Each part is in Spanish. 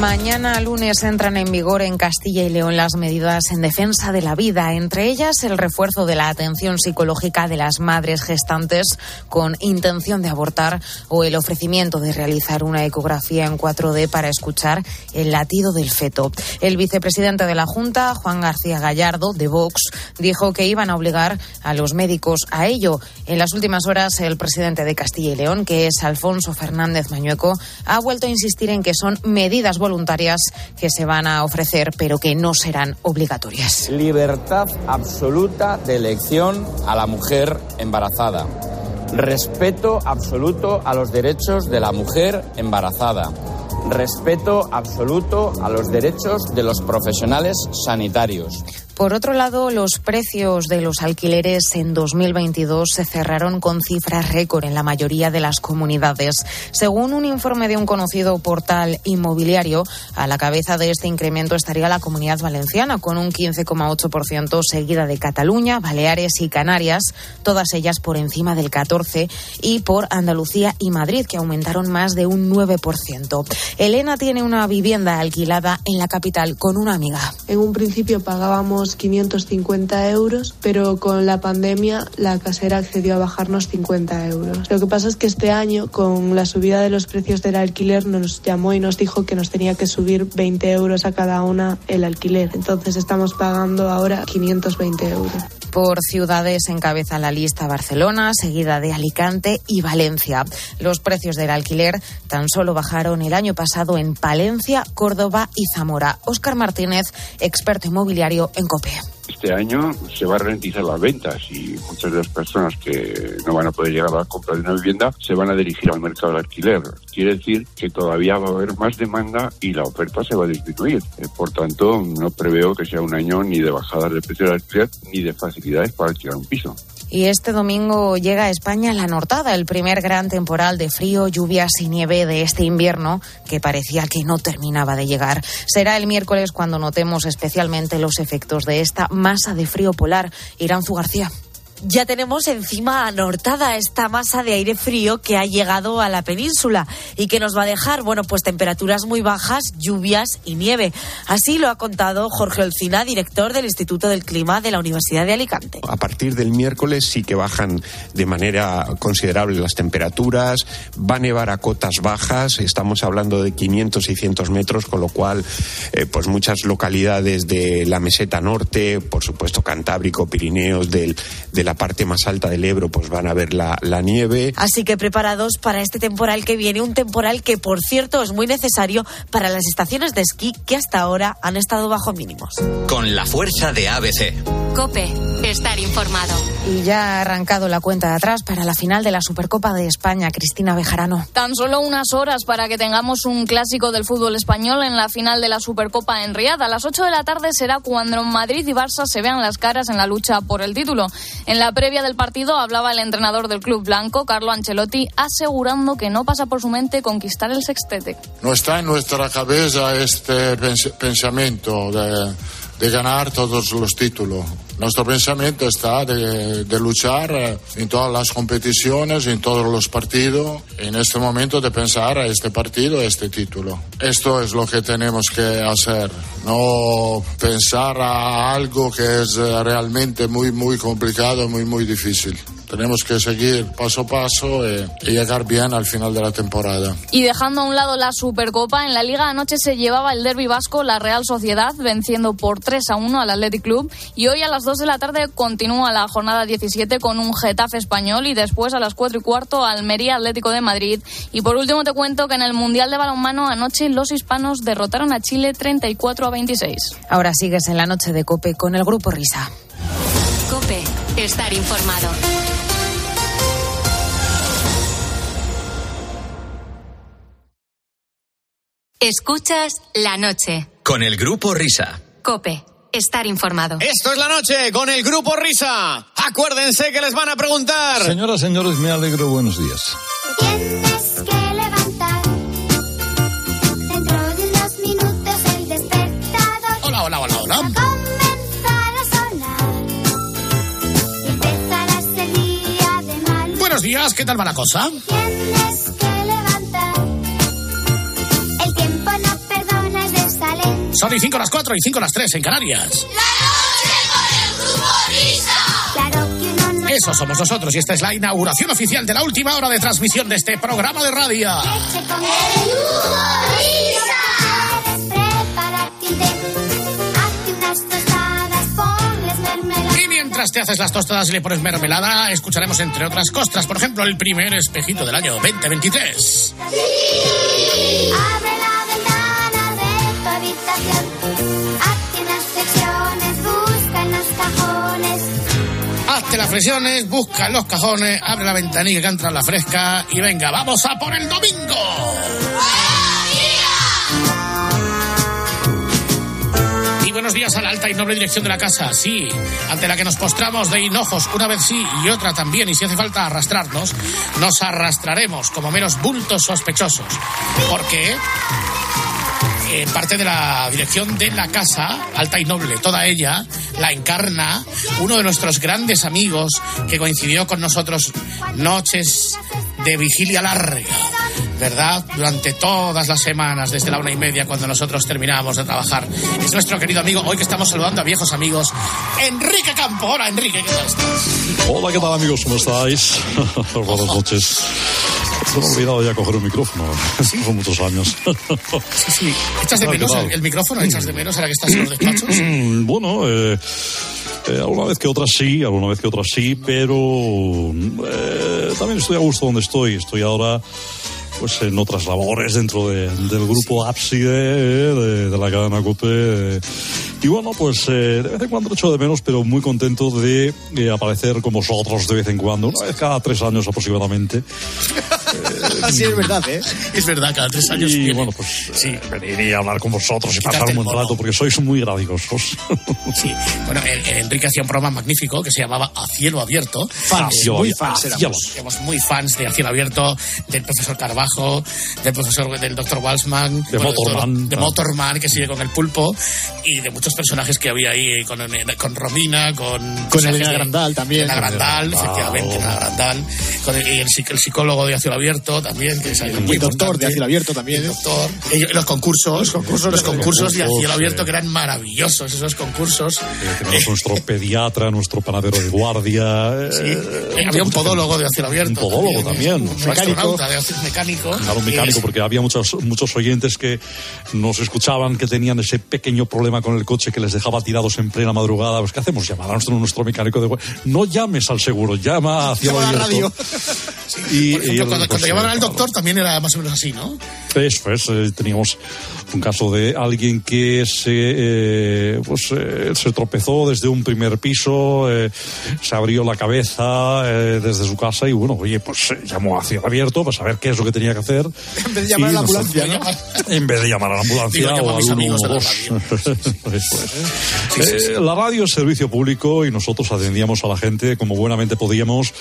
Mañana lunes entran en vigor en Castilla y León las medidas en defensa de la vida, entre ellas el refuerzo de la atención psicológica de las madres gestantes con intención de abortar o el ofrecimiento de realizar una ecografía en 4D para escuchar el latido del feto. El vicepresidente de la Junta, Juan García Gallardo, de Vox, dijo que iban a obligar a los médicos a ello. En las últimas horas, el presidente de Castilla y León, que es Alfonso Fernández Mañueco, ha vuelto a insistir en que son medidas que se van a ofrecer, pero que no serán obligatorias. Libertad absoluta de elección a la mujer embarazada. Respeto absoluto a los derechos de la mujer embarazada. Respeto absoluto a los derechos de los profesionales sanitarios. Por otro lado, los precios de los alquileres en 2022 se cerraron con cifras récord en la mayoría de las comunidades. Según un informe de un conocido portal inmobiliario, a la cabeza de este incremento estaría la comunidad valenciana, con un 15,8%, seguida de Cataluña, Baleares y Canarias, todas ellas por encima del 14%, y por Andalucía y Madrid, que aumentaron más de un 9%. Elena tiene una vivienda alquilada en la capital con una amiga. En un principio pagábamos 550 euros, pero con la pandemia la casera accedió a bajarnos 50 euros. Lo que pasa es que este año, con la subida de los precios del alquiler, nos llamó y nos dijo que nos tenía que subir 20 euros a cada una el alquiler. Entonces estamos pagando ahora 520 euros. Por ciudades encabeza la lista Barcelona, seguida de Alicante y Valencia. Los precios del alquiler tan solo bajaron el año pasado en Palencia, Córdoba y Zamora. Óscar Martínez, experto inmobiliario en Este año se va a ralentizar las ventas y muchas de las personas que no van a poder llegar a la compra de una vivienda se van a dirigir al mercado del alquiler. Quiere decir que todavía va a haber más demanda y la oferta se va a disminuir. Eh, Por tanto, no preveo que sea un año ni de bajadas de precio del alquiler ni de facilidades para alquilar un piso. Y este domingo llega a España la Nortada, el primer gran temporal de frío, lluvias y nieve de este invierno que parecía que no terminaba de llegar. Será el miércoles cuando notemos especialmente los efectos de esta masa de frío polar. Iranzu García. Ya tenemos encima anortada esta masa de aire frío que ha llegado a la península y que nos va a dejar, bueno, pues temperaturas muy bajas, lluvias y nieve. Así lo ha contado Jorge Olcina, director del Instituto del Clima de la Universidad de Alicante. A partir del miércoles sí que bajan de manera considerable las temperaturas, va a nevar a cotas bajas, estamos hablando de 500, 600 metros, con lo cual, eh, pues muchas localidades de la meseta norte, por supuesto Cantábrico, Pirineos, del, de la parte más alta del Ebro, pues van a ver la, la nieve. Así que preparados para este temporal que viene, un temporal que, por cierto, es muy necesario para las estaciones de esquí que hasta ahora han estado bajo mínimos. Con la fuerza de ABC. Cope, estar informado. Y ya ha arrancado la cuenta de atrás para la final de la Supercopa de España, Cristina Bejarano. Tan solo unas horas para que tengamos un clásico del fútbol español en la final de la Supercopa en Riad. A las 8 de la tarde será cuando Madrid y Barça se vean las caras en la lucha por el título. En la previa del partido hablaba el entrenador del club blanco, Carlo Ancelotti, asegurando que no pasa por su mente conquistar el sextete. No está en nuestra cabeza este pens pensamiento de, de ganar todos los títulos. Nuestro pensamiento está de, luchar en todas las competiciones, en todos los partidos, en este momento de pensar a este partido, a este título. Esto es lo que tenemos que hacer, no pensar a algo que es realmente muy, muy complicado, muy, muy difícil. Tenemos que seguir paso a paso y, y, llegar bien al final de la temporada. Y dejando a un lado la Supercopa, en la Liga anoche se llevaba el derby vasco la Real Sociedad venciendo por 3 a 1 al Athletic Club y hoy a las 2 de la tarde continúa la jornada 17 con un Getafe español y después a las 4 y cuarto Almería Atlético de Madrid. Y por último te cuento que en el Mundial de Balonmano anoche los hispanos derrotaron a Chile 34 a 26. Ahora sigues en la noche de Cope con el grupo Risa. Cope, estar informado. Escuchas la noche. Con el grupo Risa. Cope, estar informado. Esto es la noche con el grupo Risa. Acuérdense que les van a preguntar. Señoras, señores, me alegro. Buenos días. Tienes que levantar. Dentro de unos minutos el despertador. Hola, hola, hola, hola. Buenos días, ¿qué tal va la cosa? Tienes que Son y 5 las 4 y 5 las 3 en Canarias. No Eso somos nosotros y esta es la inauguración oficial de la última hora de transmisión de este programa de radio. el. Y mientras te haces las tostadas y le pones mermelada, escucharemos entre otras cosas, por ejemplo, el primer espejito del año 2023. Abre Las flexiones, busca los cajones, abre la ventanilla que entra la fresca y venga, vamos a por el domingo. Y buenos días a la alta y noble dirección de la casa, sí, ante la que nos postramos de hinojos una vez sí y otra también, y si hace falta arrastrarnos, nos arrastraremos como meros bultos sospechosos. Porque eh, parte de la dirección de la casa, alta y noble, toda ella, la encarna uno de nuestros grandes amigos que coincidió con nosotros noches de vigilia larga. ¿Verdad? Durante todas las semanas, desde la una y media, cuando nosotros terminábamos de trabajar. Es nuestro querido amigo, hoy que estamos saludando a viejos amigos, Enrique Campo. Hola, Enrique, ¿qué tal estás? Hola, ¿qué tal amigos? ¿Cómo estáis? Buenas noches. Se me ha olvidado ya coger un micrófono. Son muchos años. Sí, sí. ¿Echas de Ah, ¿qué menos el, el micrófono? ¿Echas de menos ahora que estás en los despachos? bueno, eh, eh, alguna vez que otra sí, alguna vez que otra sí, pero eh, también estoy a gusto donde estoy. Estoy ahora pues en otras labores dentro de- del grupo Ábside eh, de, de la cadena COPE. Eh. y bueno, pues eh, de vez en cuando lo echo de menos, pero muy contento de eh, aparecer con vosotros de vez en cuando, una vez cada tres años aproximadamente. sí, es verdad, ¿eh? Es verdad, cada tres años. Y viene. bueno, pues Sí. venir y hablar con vosotros y pasar un buen rato, porque sois muy graciosos. Sí, bueno, eh, eh, Enrique hacía un programa magnífico que se llamaba A Cielo Abierto. Fans, Eh, muy fans, Cielo- éramos. éramos muy fans de A Cielo Abierto, del profesor Carbajo, del profesor del doctor Walsman, De bueno, Motorman. de Motorman, que sigue con el pulpo, y de muchos personajes que había ahí, con, con Romina, con... personajes Elena de- Grandal también. Elena Grandal, Grandal. efectivamente, Elena Grandal, con el, y el, el psicólogo de A Cielo Abierto también, que es algo muy Y el doctor de Cielo Abierto también. ¿eh? Doctor. Ellos- los concursos, los concursos, los concursos de A concursos, Cielo Abierto eh. que eran maravillosos, esos concursos. Tenemos nuestro pediatra, nuestro panadero de guardia. eh, Sí, eh, había un podólogo de acero abierto. Un podólogo también. Un mecánico. astronauta de mecánico. Claro, un mecánico, porque había muchos, muchos oyentes que nos escuchaban que tenían ese pequeño problema con el coche que les dejaba tirados en plena madrugada. Pues, ¿qué hacemos? Llamar a nuestro, nuestro mecánico de. No llames al seguro, llama hacia a la radio. Y, Por ejemplo, y él, cuando, pues, cuando llamaban al doctor también era más o menos así, ¿no? Eso es, eh, teníamos un caso de alguien que se, eh, pues, eh, se tropezó desde un primer piso, eh, se abrió la cabeza eh, desde su casa y bueno, oye, pues eh, llamó a cielo abierto para saber qué es lo que tenía que hacer. En vez de llamar a la Y ambulancia, ¿no? En vez de llamar a la ambulancia Digo, o a mis amigos de la 112. Eso es. Eh, La radio es servicio público y nosotros atendíamos a la gente como buenamente podíamos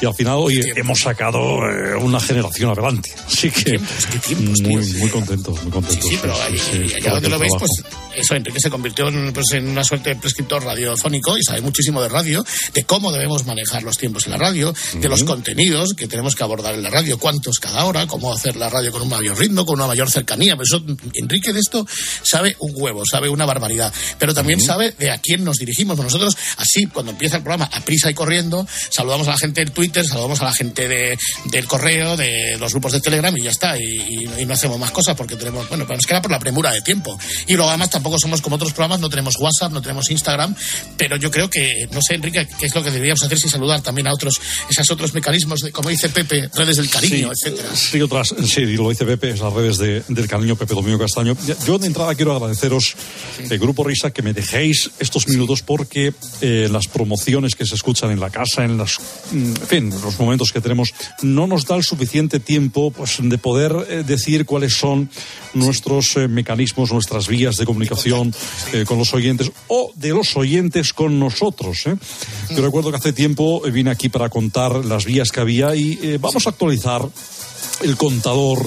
y al final hoy hemos sacado eh, una generación adelante. Así que tiempos, tiempos, muy, muy contentos, muy contentos. Pero allá donde lo veis, pues eso, Enrique se convirtió en, pues, en una suerte de prescriptor radiofónico y sabe muchísimo de radio, de cómo debemos manejar los tiempos en la radio, de los contenidos que tenemos que abordar en la radio, cuántos cada hora, cómo hacer la radio con un mayor ritmo, con una mayor cercanía. Pero eso, Enrique de esto sabe un huevo, sabe una barbaridad, pero también sabe de a quién nos dirigimos. Nosotros, así, cuando empieza el programa, a prisa y corriendo, saludamos a la gente del Twitter, saludamos a la gente de, del correo, de los grupos de Telegram y ya está. Y, y- y no hacemos más cosas porque tenemos, bueno, pues nos queda por la premura de tiempo. Y luego además tampoco somos como otros programas, no tenemos WhatsApp, no tenemos Instagram, pero yo creo que, no sé, Enrique, qué es lo que deberíamos hacer si saludar también a otros, esos otros mecanismos, de, como dice Pepe, redes del cariño, Sí, etcétera. Sí, otras, sí, lo dice Pepe, es las redes de- del cariño Pepe Domingo Castaño. Yo de entrada quiero agradeceros, el Grupo Risa, que me dejéis estos minutos porque eh, las promociones que se escuchan en la casa, en las, mm, en fin, los momentos que tenemos, no nos da el suficiente tiempo pues, de poder eh, decir cuáles son nuestros eh, mecanismos, nuestras vías de comunicación relación eh, con los oyentes o de los oyentes con nosotros. ¿eh? Yo recuerdo que hace tiempo eh, vine aquí para contar las vías que había y eh, vamos a actualizar el contador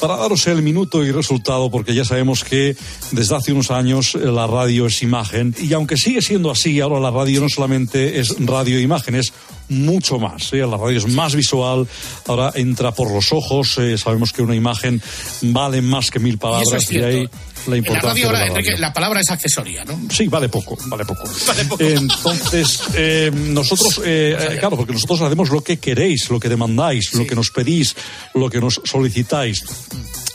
para daros el minuto y resultado porque ya sabemos que desde hace unos años eh, la radio es imagen y aunque sigue siendo así ahora la radio no solamente es radio e imagen es mucho más ¿eh? la radio es más visual ahora entra por los ojos eh, sabemos que una imagen vale más que mil Y palabras es y ahí la En la importancia radio, de la ahora, radio. Enrique, la palabra es accesoria, ¿no? Sí, vale poco, vale poco. Entonces, eh, nosotros, eh, eh, claro, porque nosotros hacemos lo que queréis, lo que demandáis, lo que nos pedís, lo que nos solicitáis.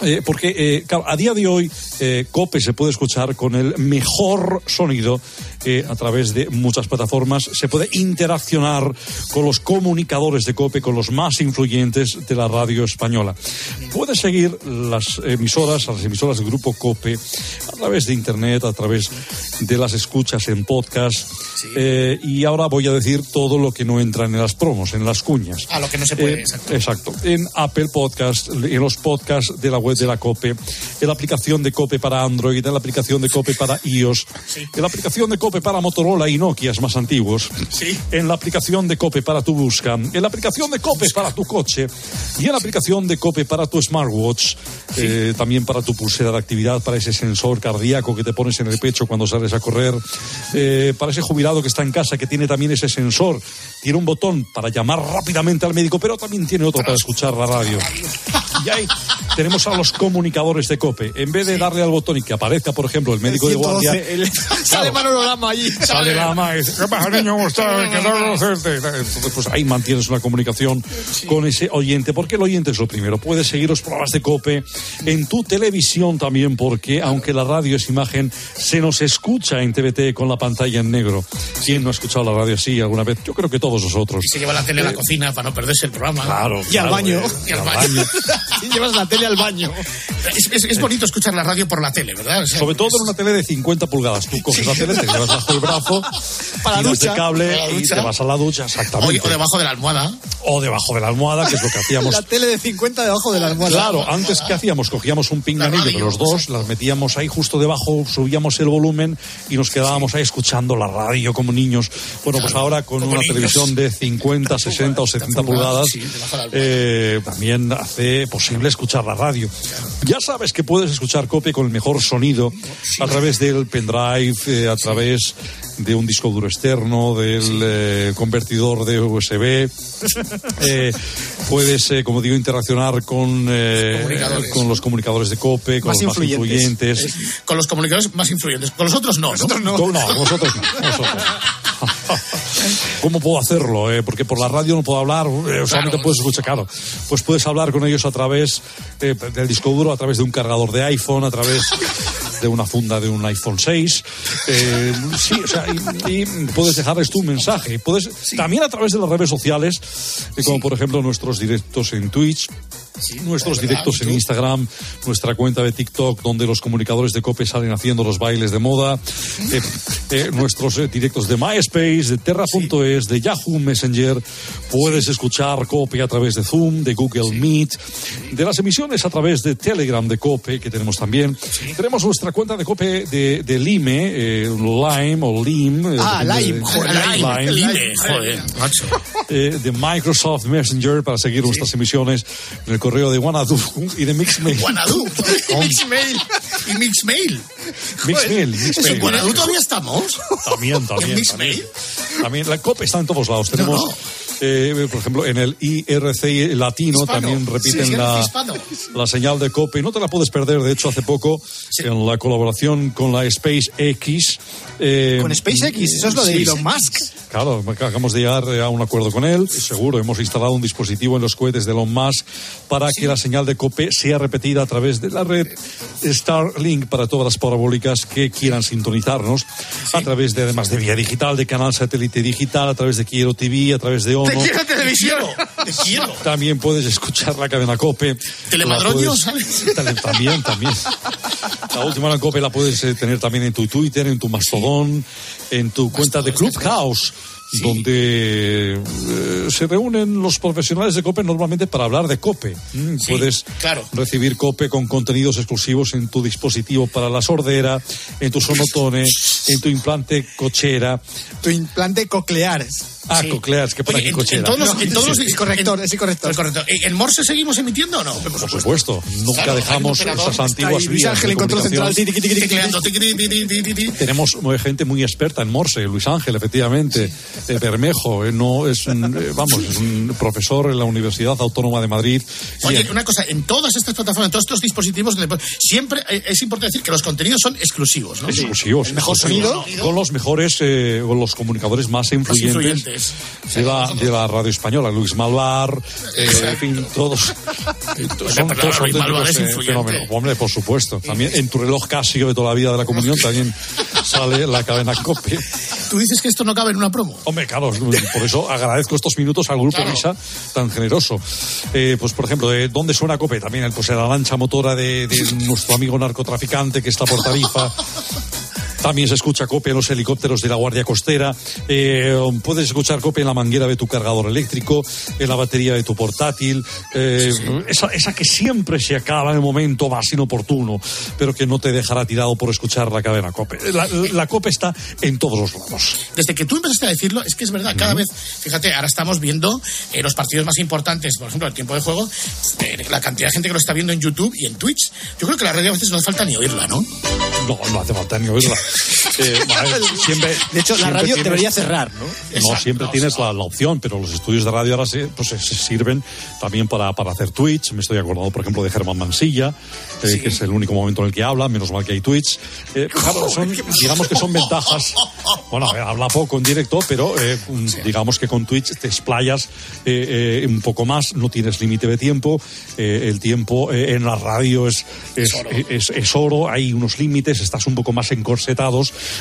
Eh, porque, eh, claro, a día de hoy, eh, COPE se puede escuchar con el mejor sonido eh, a través de muchas plataformas. Se puede interaccionar con los comunicadores de COPE, con los más influyentes de la radio española. Puede seguir las emisoras, las emisoras del grupo COPE, a través de Internet, a través de las escuchas en podcast. Eh, y ahora voy a decir todo lo que no entra en las promos, en las cuñas. A lo que no se puede, Eh, exacto. Exacto. En Apple Podcast, en los podcasts de la web de la COPE, en la aplicación de COPE para Android, en la aplicación de COPE para iOS, en la aplicación de COPE para Motorola y Nokia más antiguos, en la aplicación de COPE para tu busca, en la aplicación de COPE para tu coche y en la aplicación de COPE para tu smartwatch, eh, también para tu pulsera de actividad, para ese sensor cardíaco que te pones en el pecho cuando sales a correr, eh, para ese jubilado que está en casa que tiene también ese sensor, tiene un botón para llamar rápidamente al médico, pero también tiene otro para escuchar la radio. Y ahí tenemos a los comunicadores de COPE. En vez de darle al botón y que aparezca, por ejemplo, el médico de guardia, 112, el- Sale Manolo Lama allí. sale la ama y dice, ¿qué pasa, niño? ¿Cómo estás? ¿Qué tal? Entonces, pues ahí mantienes una comunicación con ese oyente, porque el oyente es lo primero. Puedes seguir los programas de COPE en tu televisión también, porque aunque la radio es imagen, se nos escucha en TVT con la pantalla en negro. ¿Quién no ha escuchado la radio así alguna vez? Yo creo que todos nosotros. Y se lleva la tele a la cocina para no perderse el programa. Claro, Y al claro, baño. eh, Y al al baño. Y llevas la tele al baño. Es, es- es bonito escuchar la radio por la tele, ¿verdad? O sea, Sobre todo en una tele de 50 pulgadas. Tú coges la tele, te llevas bajo el brazo, Para la tiras de ducha. cable Para la y te vas a la ducha, o, exactamente. o debajo de la almohada. O debajo de la almohada, que es lo que hacíamos. La tele de 50 debajo de la almohada. Claro, antes ¿qué hacíamos? Cogíamos un pinganillo de los dos, las metíamos ahí justo debajo, subíamos el volumen y nos quedábamos ahí escuchando la radio como niños. Bueno, pues ahora con una niños. televisión de 50, 60 o 70 pulgadas, sí, de eh, también hace posible escuchar la radio. Ya sabes que puedes escuchar COPE con el mejor sonido a través del pendrive, eh, a través de un disco duro externo, del eh, convertidor de USB. Eh, puedes, eh, como digo, interaccionar con, con los comunicadores de COPE, con Más los más influyentes. influyentes. Con los comunicadores más influyentes. Con los otros no. ¿no? No, no, vosotros no. vosotros. ¿Cómo puedo hacerlo? eh? Porque por la radio no puedo hablar, eh, solamente Claro. puedes escuchar, claro. Pues puedes hablar con ellos a través eh, del disco duro, a través de un cargador de iPhone, a través de una funda de un iPhone 6. Eh, sí, o sea, y, y puedes dejarles tu mensaje. Puedes También a través de las redes sociales, eh, como por ejemplo nuestros directos en Twitch. Nuestros directos en. Instagram, nuestra cuenta de TikTok, donde los comunicadores de COPE salen haciendo los bailes de moda, eh, eh, nuestros eh, directos de MySpace, de Terra.es, de Yahoo Messenger, puedes escuchar COPE a través de Zoom, de Google Meet, de las emisiones a través de Telegram de COPE, que tenemos también. Tenemos nuestra cuenta de COPE de, de Lime, eh, Lime o Lim. Ah, Lime, de- joder, Lime. El INE, joder, macho. Eh, de Microsoft Messenger para seguir nuestras emisiones en el correo de Wanadu y de Mixmail. Guanadu. y Mixmail. Y Mixmail. Mixmail, ¿En Mixmail. Guanadu todavía estamos? También, también. ¿En Mixmail? También, También la COPE está en todos lados. Tenemos, no. eh, por ejemplo, en el IRC latino Hispano. también repiten sí, la, la señal de COPE. No te la puedes perder, de hecho, hace poco, en la colaboración con la SpaceX. eh, Con SpaceX, eso es lo de Elon Musk. Claro, acabamos de llegar eh, a un acuerdo con él. Seguro, hemos instalado un dispositivo en los cohetes de Elon Musk para que la señal de COPE sea repetida a través de la red Starlink para todas las parabólicas que quieran sintonizarnos. A través de, además de vía digital, de canal satélite digital, a través de Quiero TV, a través de Te ONO. quiero televisión. Te quiero. También puedes escuchar la cadena COPE. Telemadroño, ¿sabes? También, también. La última la COPE la puedes eh, tener también en tu Twitter, en tu Mastodon, en tu cuenta de Clubhouse. Donde eh, se reúnen los profesionales de COPE normalmente para hablar de COPE. Mm, Sí, Puedes claro. recibir COPE con contenidos exclusivos en tu dispositivo para la sordera, en tu sonotone, en tu implante cochera. Tu implante coclear. Ah, Sí. cocleares, que por Oye, aquí en, cochera. en todos los, en todos los- es es es correcto. ¿En en Morse seguimos emitiendo o no? Por supuesto, nunca Claro, dejamos esas antiguas Ahí, Luis vías Ángel de en control comunicación. central. Tenemos gente muy experta en Morse, Luis Ángel, efectivamente, eh, Bermejo, eh, no es un, eh, vamos, es un profesor en la Universidad Autónoma de Madrid. Oye, una cosa, en todas estas plataformas, en todos estos dispositivos, siempre eh, es importante decir que los contenidos son exclusivos, ¿no? exclusivos. El mejor exclusivos. sonido. Con los mejores, eh, con los comunicadores más influyentes, influyentes. De, la, de la radio española. Luis Malvar, eh, en fin, todos. eh, son pero todos Luis Malvar auténticos, es eh, influyente. fenómenos. Hombre, por supuesto. También en tu reloj Casio de toda la vida de la comunión también sale la cadena COPE. Tú dices que esto no cabe en una promo. Hombre, claro, por eso agradezco estos minutos al Grupo Claro. Risa tan generoso. Eh, pues, por ejemplo, ¿de ¿dónde suena COPE? También pues, la lancha motora de, de nuestro amigo narcotraficante que está por Tarifa. También se escucha COPE en los helicópteros de la Guardia Costera. Eh, puedes escuchar COPE en la manguera de tu cargador eléctrico, en la batería de tu portátil. eh, esa, esa que siempre se acaba en el momento más inoportuno, pero que no te dejará tirado por escuchar la cadena COPE. La, la COPE está en todos los lados. Desde que tú empezaste a decirlo, es que es verdad, cada vez, fíjate, ahora estamos viendo eh, los partidos más importantes, por ejemplo, el tiempo de juego, la cantidad de gente que lo está viendo en YouTube y en Twitch. Yo creo que la radio a veces no hace falta ni oírla, ¿no? No, no hace falta ni oírla. Eh, siempre, De hecho, la radio tienes- debería cerrar, ¿no? No, Exacto, siempre no, tienes no. la, la opción, pero los estudios de radio ahora se, pues, se- sirven también para, para hacer Twitch. Me estoy acordando, por ejemplo, de Germán Mansilla, eh, que es el único momento en el que habla, menos mal que hay Twitch. Eh, claro, son, digamos que son ventajas. Bueno, a ver, habla poco en directo, pero eh, mm, digamos que con Twitch te explayas eh, eh, un poco más, no tienes límite de tiempo. el tiempo en la radio es, es, es- es oro, hay unos límites, estás un poco más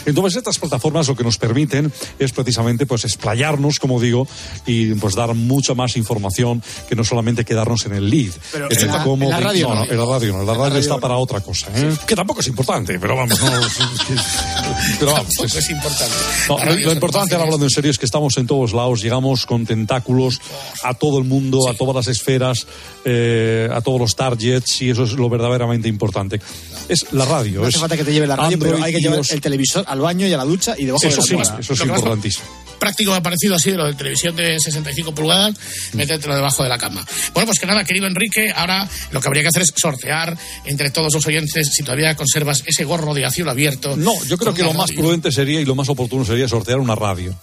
Entonces, estas plataformas lo que nos permiten es precisamente pues explayarnos, como digo, y pues dar mucha más información que no solamente quedarnos en el lead. Pero en la- cómo en la radio no, no. en la radio no, la radio, radio está no. para otra cosa, ¿eh? que tampoco es importante, pero vamos, no, pero vamos, Tampoco es- es importante. no, lo, importante, ahora hablando en serio, es que estamos en todos lados, llegamos con tentáculos a todo el mundo, a todas las esferas, eh, a todos los targets, y eso es lo verdaderamente importante. Es la radio. No hace es falta que te lleve la radio, pero hay que llevar el televisor al baño y a la ducha y debajo Eso de sí, la eso es importantísimo. Práctico me ha parecido así de lo de televisión de 65 pulgadas, métetelo debajo de la cama. Bueno, pues que nada, querido Enrique, ahora lo que habría que hacer es sortear entre todos los oyentes si todavía conservas ese gorro de a cielo abierto. No, yo creo que lo más prudente sería y lo más oportuno sería sortear una radio.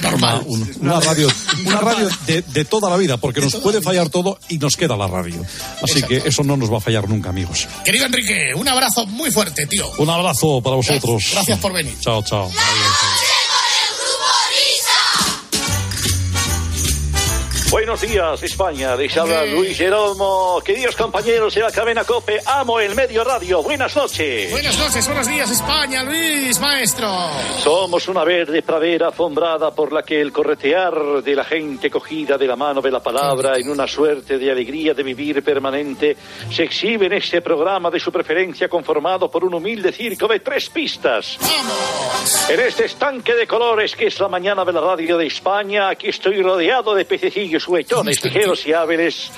Normal. Una, una radio, una radio de, de toda la vida, porque nos puede fallar todo y nos queda la radio. Así que eso no nos va a fallar nunca, amigos. Querido Enrique, un abrazo muy fuerte, tío. Un abrazo para vosotros. Gracias por venir. Chao, chao. Buenos días, España. Les habla Luis Jeromo. Queridos compañeros de la cadena COPE, amo el medio radio. Buenas noches. Buenas noches, buenos días, España, Luis, maestro. Somos una verde pradera alfombrada por la que el corretear de la gente cogida de la mano de la palabra en una suerte de alegría de vivir permanente se exhibe en este programa de su preferencia conformado por un humilde circo de tres pistas. En este estanque de colores que es la mañana de la radio de España, aquí estoy rodeado de pececillos huetones, ligeros y hábiles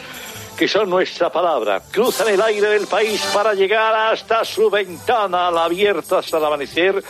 que son nuestra palabra. Cruzan el aire del país para llegar hasta su ventana, al abierta hasta el amanecer.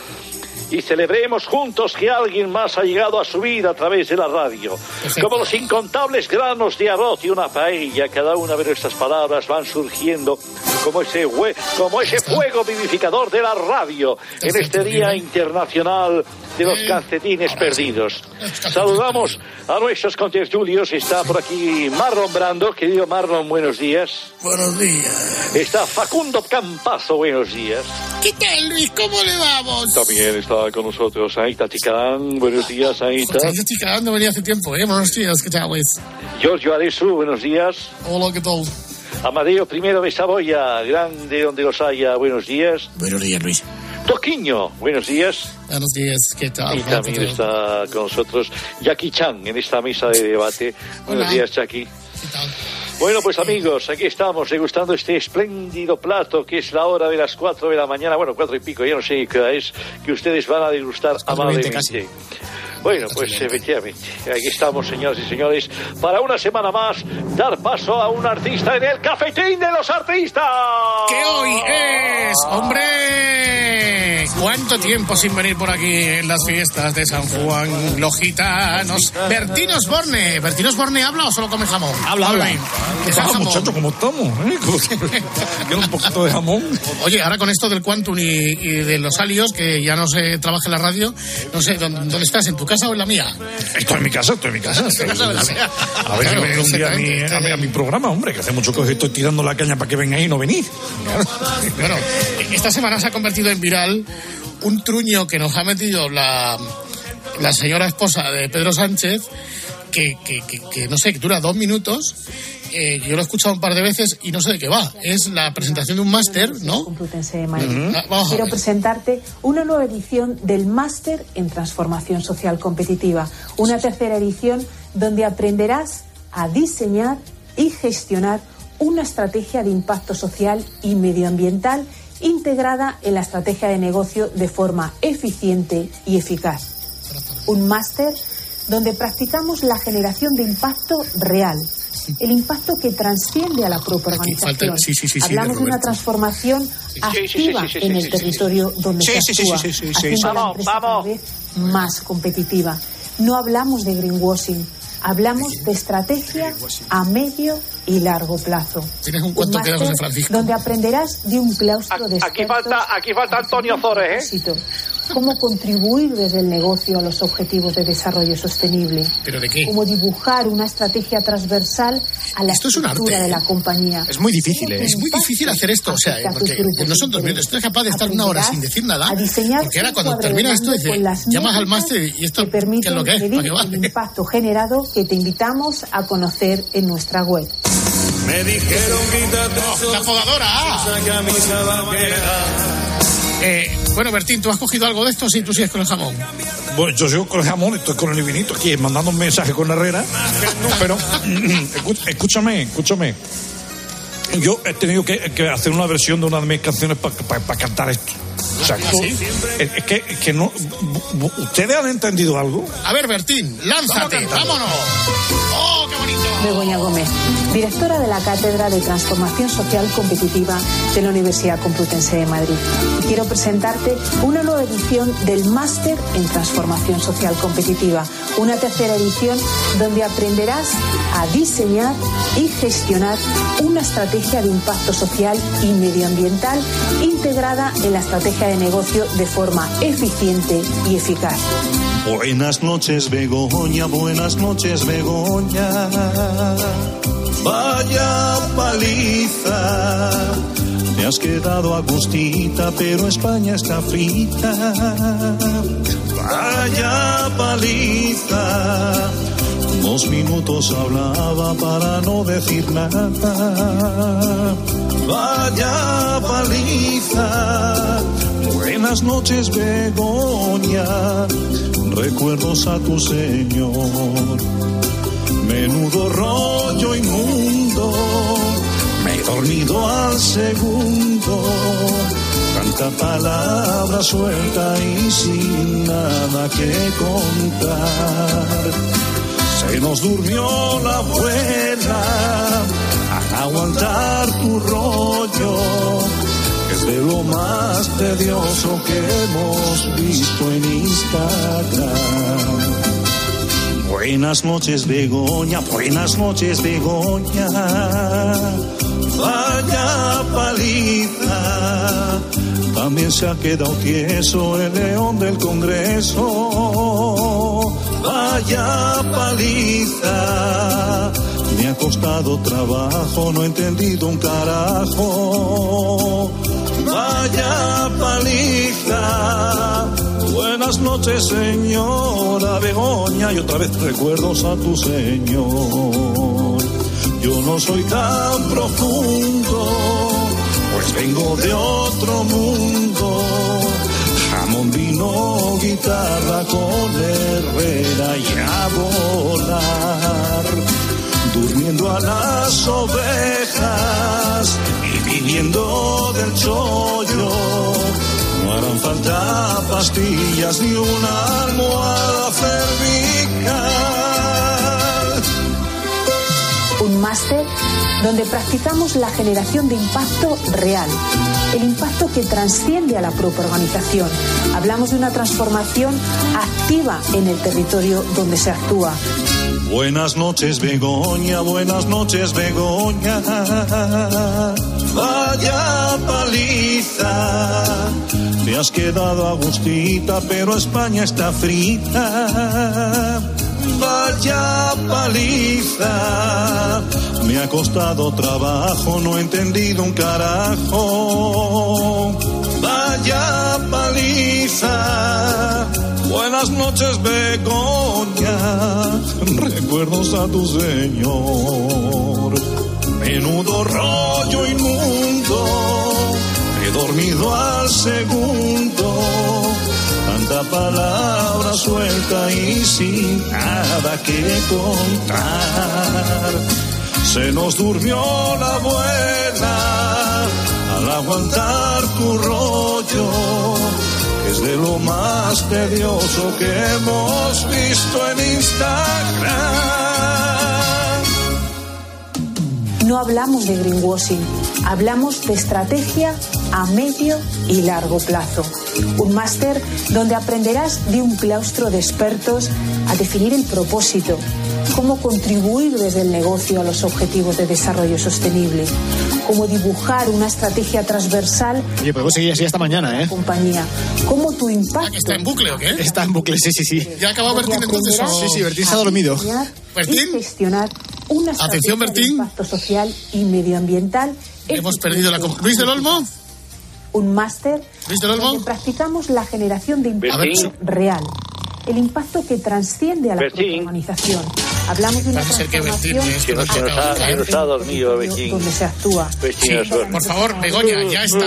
Y celebremos juntos que alguien más ha llegado a su vida a través de la radio. Como los incontables granos de arroz y una paella, cada una de nuestras palabras van surgiendo como ese, hue- como ese fuego vivificador de la radio en este Día Internacional de los Calcetines Perdidos. Saludamos a nuestros contertulios. Está por aquí Marlon Brando. Querido Marlon, buenos días. Buenos días. Está Facundo Campazo, buenos días. ¿Qué tal, Luis? ¿Cómo le vamos? También está con nosotros Aita Chicán. Buenos días, Aita. Yo estoy cagando, venía hace tiempo, ¿eh? Buenos días, ¿qué tal, Luis? Giorgio Aresu, buenos días. Hola, ¿qué tal? Amadeo I de Saboya, grande donde los haya, buenos días. Buenos días, Luis. Toquiño, buenos días. Buenos días, ¿qué tal? Y también está con nosotros Jackie Chan en esta mesa de debate. Buenos Hola. días, Jackie. Bueno, pues amigos, aquí estamos degustando este espléndido plato que es la hora de las cuatro de la mañana, bueno, cuatro y pico, ya no sé qué hora es, que ustedes van a degustar amablemente. Bueno, pues efectivamente, aquí estamos, señoras y señores, para una semana más dar paso a un artista en el cafetín de los artistas. Que hoy es, hombre, cuánto tiempo sin venir por aquí en las fiestas de San Juan, los gitanos. Bertín Osborne, ¿Bertín Osborne habla o solo come jamón? Habla, habla. Bien. ¿Qué tal, Ah, jamón? muchachos, ¿cómo estamos? ¿Eh? ¿Quiero un poquito de jamón? Oye, ahora con esto del Quantum y, y de los alios, que ya no se trabaja en la radio, no sé, ¿dónde, dónde estás? ¿En tu casa o en la mía? Estoy en mi casa, estoy en mi casa. ¿En tu casa o en la mía? A ver, Claro, un día a mi, a, mi, a mi programa, hombre, que hace mucho que os estoy tirando la caña para que vengáis y no venís. Bueno, esta semana se ha convertido en viral un truño que nos ha metido la, la señora esposa de Pedro Sánchez, que, que, que- que no sé, que dura dos minutos. Eh, yo lo he escuchado un par de veces y no sé de qué va. Es la presentación de un máster, ¿no? Complutense de Madrid. A Quiero presentarte una nueva edición del Máster en Transformación Social Competitiva. Una tercera edición donde aprenderás a diseñar y gestionar una estrategia de impacto social y medioambiental integrada en la estrategia de negocio de forma eficiente y eficaz. Un máster donde practicamos la generación de impacto real. El impacto que transciende a la propia organización. el- sí, sí, sí, sí, de Hablamos de una transformación activa sí, sí, sí, en el territorio donde se sí, sí, actúa, sí, sí, sí, sí. haciendo la Vamos, empresa cada vez más competitiva. No hablamos de greenwashing, hablamos de estrategia a medio y largo plazo. Tienes un cuento que da José Francisco. donde aprenderás de un claustro de Aquí falta, aquí falta Antonio Zores, ¿eh? Cómo contribuir desde el negocio a los objetivos de desarrollo sostenible, ¿Pero de qué? cómo dibujar una estrategia transversal a la Esto es un estructura arte, de ¿eh? la compañía. Es muy difícil, ¿eh? Es muy difícil hacer esto, o sea, a porque no son dos minutos. Estoy capaz de estar una hora sin decir nada, a diseñar porque ahora cuando termina esto dice, llamas al máster y esto, que ¿qué es lo que es? ¿Para medir qué vale? el impacto generado que te invitamos a conocer en nuestra web. Me dijeron Oh, la podadora. Eh, bueno, Bertín, ¿tú has cogido algo de esto? Sí, tú sigues con el jamón. Bueno, yo sigo con el jamón, estoy con el vinito aquí, mandando un mensaje con Herrera. Pero, escúchame, escúchame. Yo he tenido que, que hacer una versión de una de mis canciones para cantar esto. O sea, ¿Ah, sí? es, es que, es que no. ¿Ustedes han entendido algo? A ver, Bertín, lánzate, vámonos. Begoña Gómez, directora de la Cátedra de Transformación Social Competitiva de la Universidad Complutense de Madrid. Quiero presentarte una nueva edición del Máster en Transformación Social Competitiva, una tercera edición donde aprenderás a diseñar y gestionar una estrategia de impacto social y medioambiental integrada en la estrategia de negocio de forma eficiente y eficaz. Buenas noches, Begoña, buenas noches, Begoña. Vaya paliza. Te has quedado agustita, pero España está frita. Vaya paliza. Dos minutos hablaba para no decir nada. Vaya paliza. Buenas noches, Begoña. Recuerdos a tu señor. Menudo rollo inmundo. Me he dormido al segundo. Tanta palabra suelta y sin nada que contar. Se nos durmió la abuela al aguantar tu rollo, de lo más tedioso que hemos visto en Instagram. Buenas noches, Begoña, buenas noches, Begoña. Vaya paliza, también se ha quedado tieso el león del Congreso. Vaya paliza, me ha costado trabajo, no he entendido un carajo. Vaya paliza. Buenas noches, señora Begoña, y otra vez recuerdos a tu señor. Yo no soy tan profundo, pues vengo de otro mundo. Jamón, vino, guitarra con Herrera y a volar. Durmiendo a las ovejas y viviendo del chollo. No harán falta pastillas ni una almohada cervical. Un máster donde practicamos la generación de impacto real, el impacto que trasciende a la propia organización. Hablamos de una transformación activa en el territorio donde se actúa. Buenas noches, Begoña, buenas noches, Begoña. Vaya paliza. Te has quedado agustita, pero España está frita. Vaya paliza. Me ha costado trabajo, no he entendido un carajo. Vaya paliza. Buenas noches, Begoña. Recuerdos a tu señor. Menudo rollo inmundo. He dormido al segundo. Tanta palabra suelta y sin nada que contar. Se nos durmió la abuela al aguantar tu rollo es de lo más tedioso que hemos visto en Instagram. No hablamos de greenwashing, hablamos de estrategia a medio y largo plazo. Un máster donde aprenderás de un claustro de expertos a definir el propósito, cómo contribuir desde el negocio a los objetivos de desarrollo sostenible, cómo dibujar una estrategia transversal Oye, podemos seguir así hasta mañana, ¿eh? compañía, cómo tu impacto ¿Está en bucle o qué? Está en bucle, sí, sí, sí. ¿Ya acabado Bertín entonces? Sí, sí, Bertín se ha dormido. ¿Bertín? gestionar una Atención, estrategia de Bertín. impacto social y medioambiental. Hemos perdido la... ¿Luis del Olmo? Un máster ¿Luis del Olmo? donde practicamos la generación de impacto Bertín. real, el impacto que trasciende a la Bertín. organización. Hablamos de una Parece ser que Bertín transformación es Que no se nos ha, nos ha dormido, donde se actúa. Por favor, Begoña, ya está.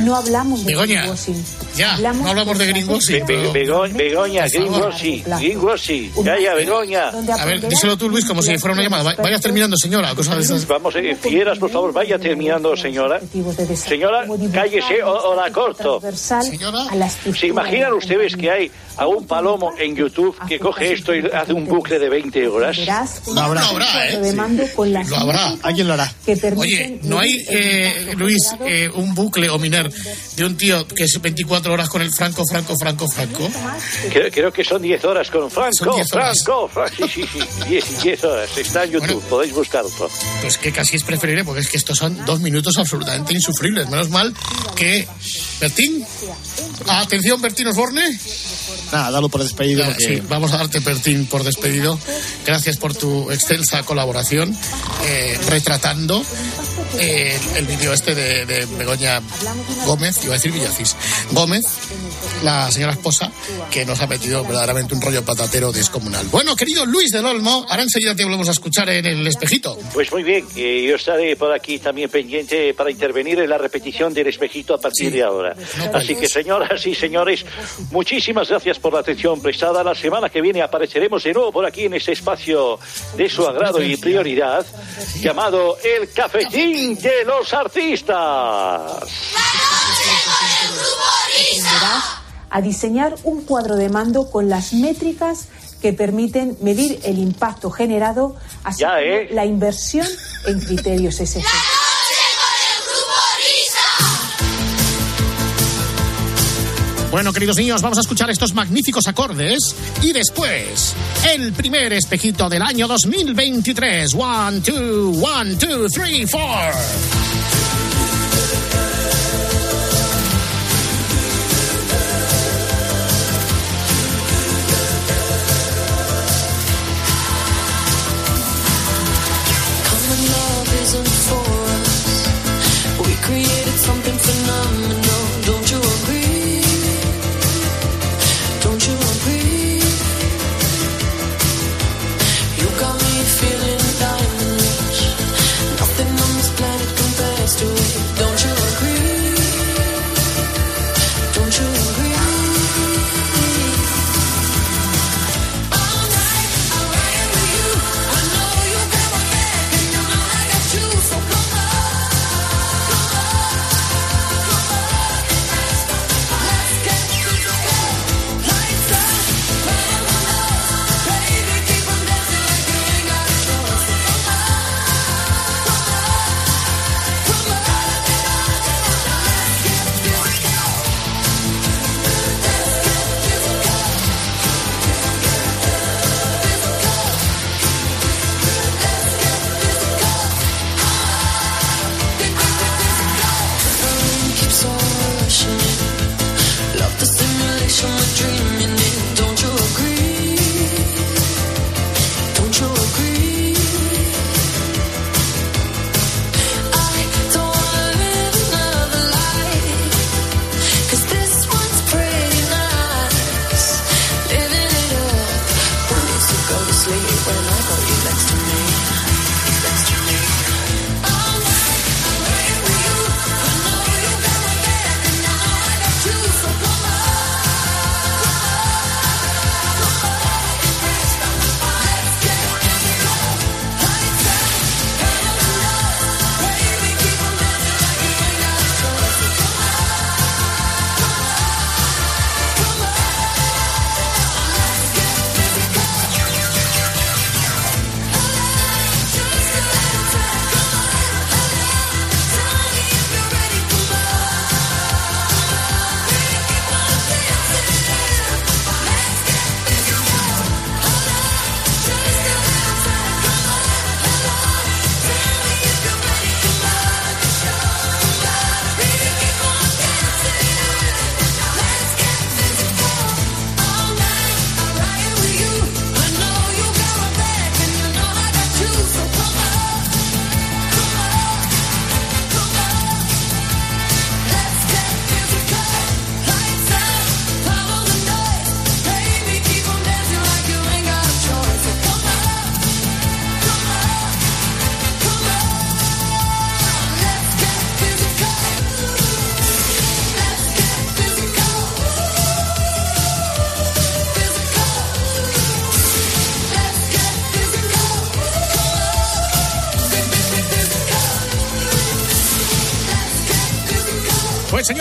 No hablamos de Begoña, greenwashing. Ya, no hablamos de greenwashing. Be- Be- Bego- Begoña. Greenwashing, Greenwashing. Ya, ya, Begoña. A ver, díselo tú, Luis, como si fuera una llamada. Va- Vayas terminando, señora. Cosas de esas. Vamos, eh, fieras, por favor, vaya terminando, señora. Señora, cállese o, o la corto. ¿Se imaginan ustedes que hay a un palomo en YouTube que coge esto y hace un bucle de 20 horas? Lo habrá, de mando con las Lo habrá. ¿Alguien lo hará? que permiten Oye, ¿no hay, eh, Luis, eh, un bucle o miner de un tío que es 24 horas con el Franco, Franco, Franco, Franco? Creo, creo que son 10 horas con Franco, 10 horas. Franco, Franco. Sí, sí, sí, 10 y 10 horas. Está en YouTube, podéis buscarlo. Pues que casi es preferible, porque es que estos son dos minutos absolutamente insufribles. Menos mal que. Bertín. Atención, Bertín Osborne. Nada, dalo por despedido. Nada, porque- sí, vamos a darte, Bertín, por despedido. Gracias por tu extensa colaboración eh, retratando eh, el vídeo este de, de Begoña Gómez, iba a decir Villacís, Gómez, la señora esposa, que nos ha metido verdaderamente un rollo patatero descomunal. Bueno, querido Luis del Olmo, ahora enseguida te volvemos a escuchar en el espejito. Pues muy bien, eh, yo estaré por aquí también pendiente para intervenir en la repetición del espejito a partir de ahora. Así que, señoras y señores, muchísimas gracias por la atención prestada. La semana que viene apareceremos de nuevo por aquí en este espacio de su agrado y prioridad, llamado El Cafetín de los Artistas. A diseñar un cuadro de mando con las métricas que permiten medir el impacto generado, así Ya, como ¿eh? la inversión en criterios SF. Bueno, queridos niños, vamos a escuchar estos magníficos acordes y después el primer espejito del año 2023. One, two, one, two, three, four.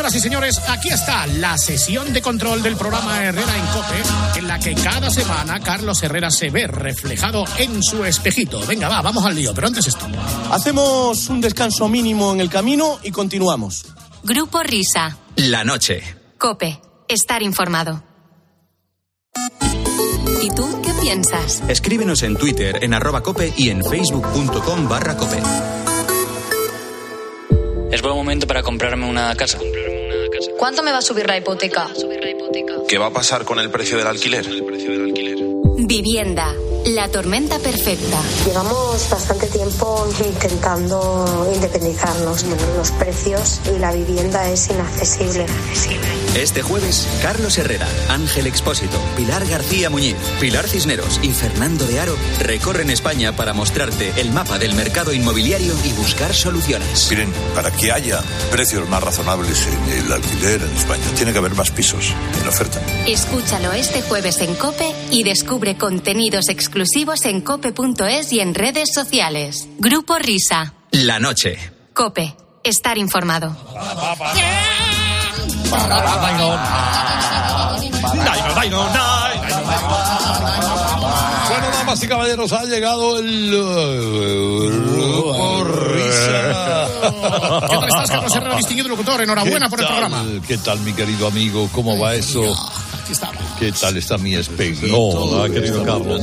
Señoras y señores, aquí está la sesión de control del programa Herrera en Cope, en la que cada semana Carlos Herrera se ve reflejado en su espejito. Venga, va, vamos al lío, pero antes esto. Hacemos un descanso mínimo en el camino y continuamos. Grupo Risa. La noche. Cope. Estar informado. ¿Y tú qué piensas? Escríbenos en Twitter en arroba cope y en facebook.com barra cope. Es buen momento para comprarme una casa. ¿Cuánto me va a subir la hipoteca? ¿Qué va a pasar con el precio del alquiler? Vivienda. La tormenta perfecta. Llevamos bastante tiempo intentando independizarnos. Los precios y la vivienda es inaccesible. Este jueves, Carlos Herrera, Ángel Expósito, Pilar García Muñiz, Pilar Cisneros y Fernando de Aro recorren España para mostrarte el mapa del mercado inmobiliario y buscar soluciones. Miren, para que haya precios más razonables en el alquiler en España, tiene que haber más pisos en oferta. Escúchalo este jueves en Cope y descubre contenidos exclusivos en cope.es y en redes sociales. Grupo Risa. La noche. Cope. Estar informado. Bueno, damas y caballeros, ha llegado el uh, grupo Risa. ¿Qué tal estás, Carlos Herrera, distinguido locutor? Enhorabuena ¿Qué por el tal? programa. ¿Qué tal, mi querido amigo? ¿Cómo va eso? Aquí estamos. ¿Qué tal está mi espejito? Hola, querido Carlos.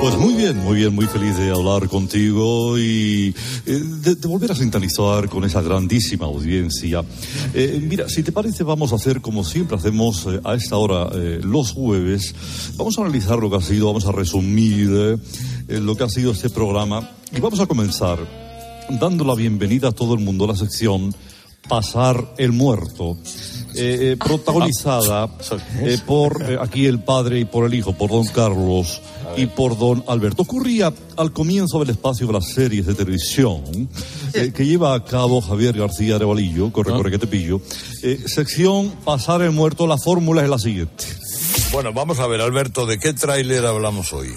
Pues muy bien, muy bien, muy feliz de hablar contigo y eh, de, de volver a sintonizar con esa grandísima audiencia. Eh, mira, si te parece, vamos a hacer como siempre hacemos eh, a esta hora eh, los jueves. Vamos a analizar lo que ha sido, vamos a resumir eh, lo que ha sido este programa y vamos a comenzar dando la bienvenida a todo el mundo a la sección Pasar el Muerto, eh, eh, protagonizada eh, por eh, aquí el padre y por el hijo, por don Carlos y por don Alberto. Ocurría al comienzo del espacio de las series de televisión que lleva a cabo Javier García Arevalillo, corre, corre que te pillo. Sección Pasar el Muerto, la fórmula es la siguiente. Bueno, vamos a ver, Alberto, ¿de qué tráiler hablamos hoy?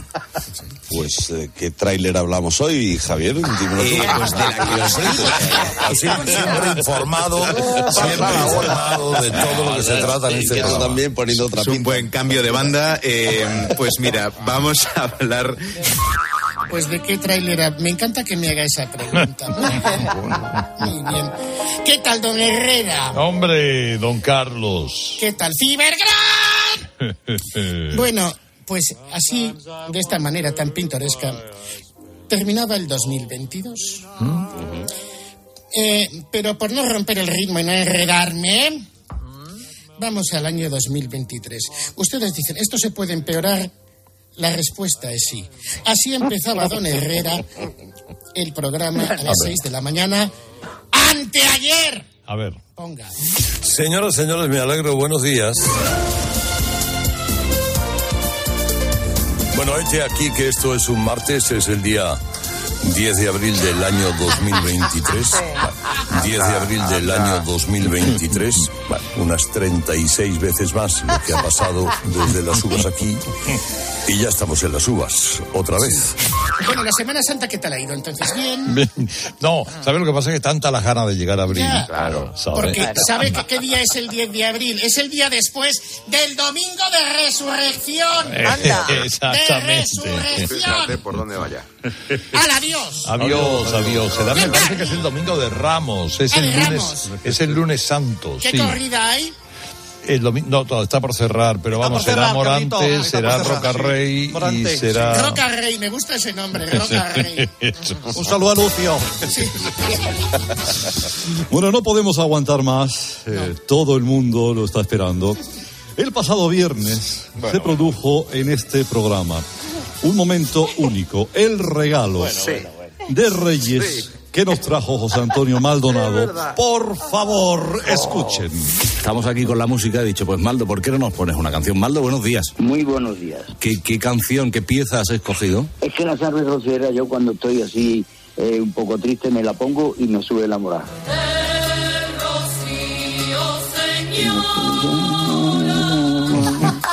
Pues, ¿de qué tráiler hablamos hoy, Javier? Dímelo tú. Eh, pues de la siempre, siempre informado, siempre informado de todo lo que se trata en este Que programa. también poniendo otra Es un buen cambio de banda. Eh, pues mira, vamos a hablar. Pues de qué tráiler. Me encanta que me haga esa pregunta. Muy bien. Muy bien. ¿Qué tal, don Herrera? Hombre, don Carlos. ¿Qué tal, Fibergran? Bueno, pues así, de esta manera tan pintoresca, terminaba el 2022. Eh, pero por no romper el ritmo y no enredarme, vamos al año 2023. Ustedes dicen, ¿esto se puede empeorar? La respuesta es sí. Así empezaba Don Herrera el programa a las 6 de la mañana, anteayer. A ver. Ponga. Señoras, señores, me alegro. Buenos días. Bueno, este aquí que esto es un martes, es el día 10 de abril del año 2023. Bueno, 10 de abril del año 2023. Bueno, unas 36 veces más lo que ha pasado desde las uvas aquí. Y ya estamos en las uvas, otra vez. Bueno, la Semana Santa, ¿qué tal ha ido? Entonces, bien. No, ¿sabes lo que pasa? Que tanta las ganas de llegar a abril. Ya. Claro, Porque, ¿sabe que qué día es el 10 de abril? Es el día después del Domingo de Resurrección. Eh, ¡Anda! Exactamente. Fíjate por dónde vaya. ¡Al adiós! Adiós, adiós. Se da- me parece que es el domingo de Ramos. Es el lunes, Ramos. es el lunes santo. ¿Qué sí. corrida hay? El domi- no, todo está por cerrar, pero vamos, será cerrar. Morante, será por cerrar, Roca sí. Rey y Morante. será. Roca Rey, me gusta ese nombre, Roca Rey. Un saludo a Lucio. Bueno, no podemos aguantar más. eh, todo el mundo lo está esperando. El pasado viernes se produjo en este programa un momento único, el regalo de Reyes que nos trajo José Antonio Maldonado. Por favor, escuchen. Estamos aquí con la música. He dicho, pues Maldo, ¿por qué no nos pones una canción? Maldo, buenos días. Muy buenos días. ¿Qué, qué canción, qué pieza has escogido? Es que la salve rociera, yo cuando estoy así eh, un poco triste me la pongo y me sube la moral.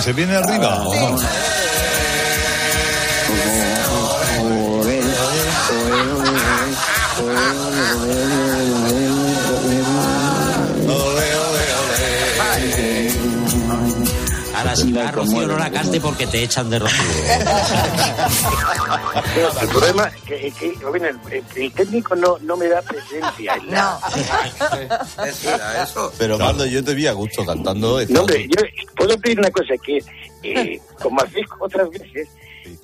se viene arriba no? Ahora si va Rocío no la cante porque te echan de Rocío. El problema es que, que, el, el- técnico no, no me da presencia. en la- Pero Mando, yo te vi a gusto cantando. No, hombre, yo puedo pedir una cosa, que eh, como hacéis otras veces,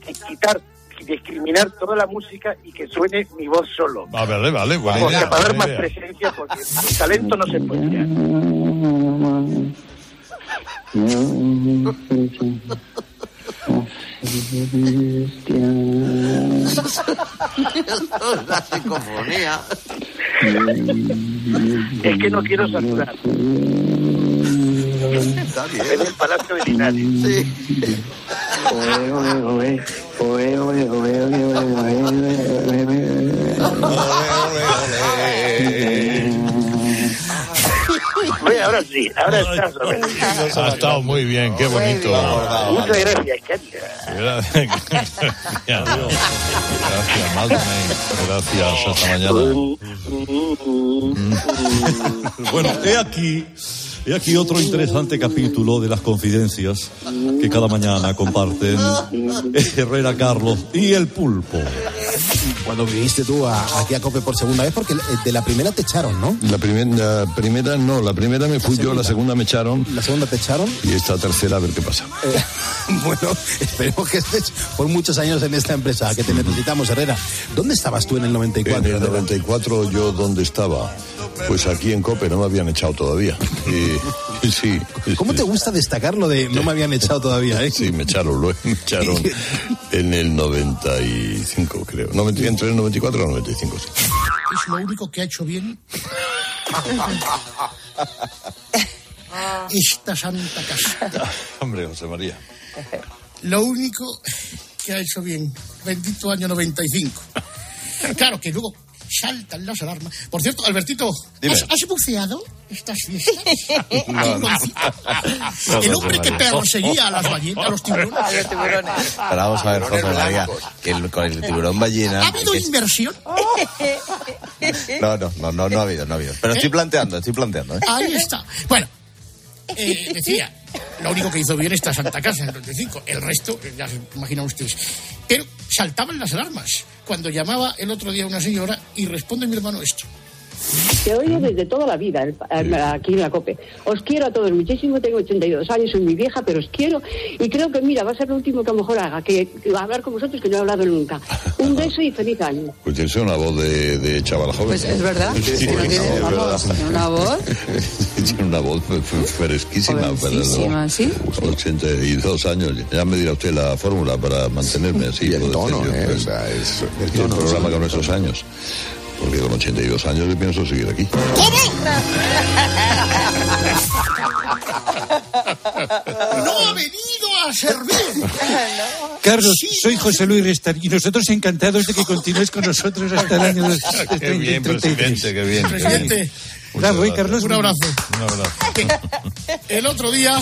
que quitar y discriminar toda la música y que suene mi voz solo. Ah, vale, vale, buena Porque idea, para dar más idea. presencia, porque el talento no se puede ya. La psicofonía. Es que no quiero saturar. En el Palacio de Linares. Oye, ahora sí, ahora estás, Robin. Ha estado muy bien, qué bonito. Muchas gracias, Katia. Gracias, gracias, Maldonado. Gracias, hasta mañana. Bueno, he aquí, he aquí otro interesante capítulo de las confidencias que cada mañana comparten Herrera Carlos y el pulpo. Cuando viniste tú a- aquí a Cope por segunda vez, porque de la primera te echaron, ¿no? La primera, la primera no, la primera me fui yo, la segunda me echaron. La segunda te echaron. Y esta tercera a ver qué pasa. Eh, bueno, esperemos que estés por muchos años en esta empresa, que te necesitamos, Herrera. ¿Dónde estabas tú en el 94? En el 94 yo dónde estaba? Pues aquí en Cope no me habían echado todavía. Y, sí. ¿Cómo te gusta destacar lo de no me habían echado todavía, eh? Sí, me echaron, lo- me echaron en el 95, creo. 90 entre el 94 y el 95, sí. Es lo único que ha hecho bien esta santa casa. Hombre, José María. Lo único que ha hecho bien. Bendito año 95. Claro que luego saltan las alarmas. Por cierto, Albertito, Dime. ¿has, has buceado estas fiestas? No, no. El hombre que perseguía a las ballenas, a los tiburones. Pero vamos a ver, José María, que el- con el tiburón ballena. ¿Ha habido inversión? No, no, no, no, no ha habido, no ha habido. Pero estoy planteando, estoy planteando, ¿eh? Ahí está. Bueno, eh, decía, lo único que hizo bien esta Santa Casa en el 95, el resto, ya se imaginan ustedes. Pero saltaban las alarmas cuando llamaba el otro día una señora y responde mi hermano esto. Te oigo desde toda la vida aquí en la COPE. Os quiero a todos muchísimo, tengo 82 años, soy muy vieja, pero os quiero y creo que, mira, va a ser lo último que a lo mejor haga, que, que hablar con vosotros que no he hablado nunca. Un beso y feliz año. Pues tienes una voz de, de chaval joven. Pues es verdad. Sí, Sí, es tiene- verdad. Una voz. Tiene una voz fresquísima. Pero- ¿sí? 82 años. Ya me dirá usted la fórmula para mantenerme así. Y el tono, ¿eh? O sea, es el, programa con esos años. Porque con 82 años yo pienso seguir aquí. ¡No ha venido a servir! Carlos, soy José Luis Restar y nosotros encantados de que continúes con nosotros hasta el año dos- Qué 30, bien, 33. presidente, qué bien. Presidente, Bravo, ¿eh, Carlos? un abrazo. Un abrazo. El otro día,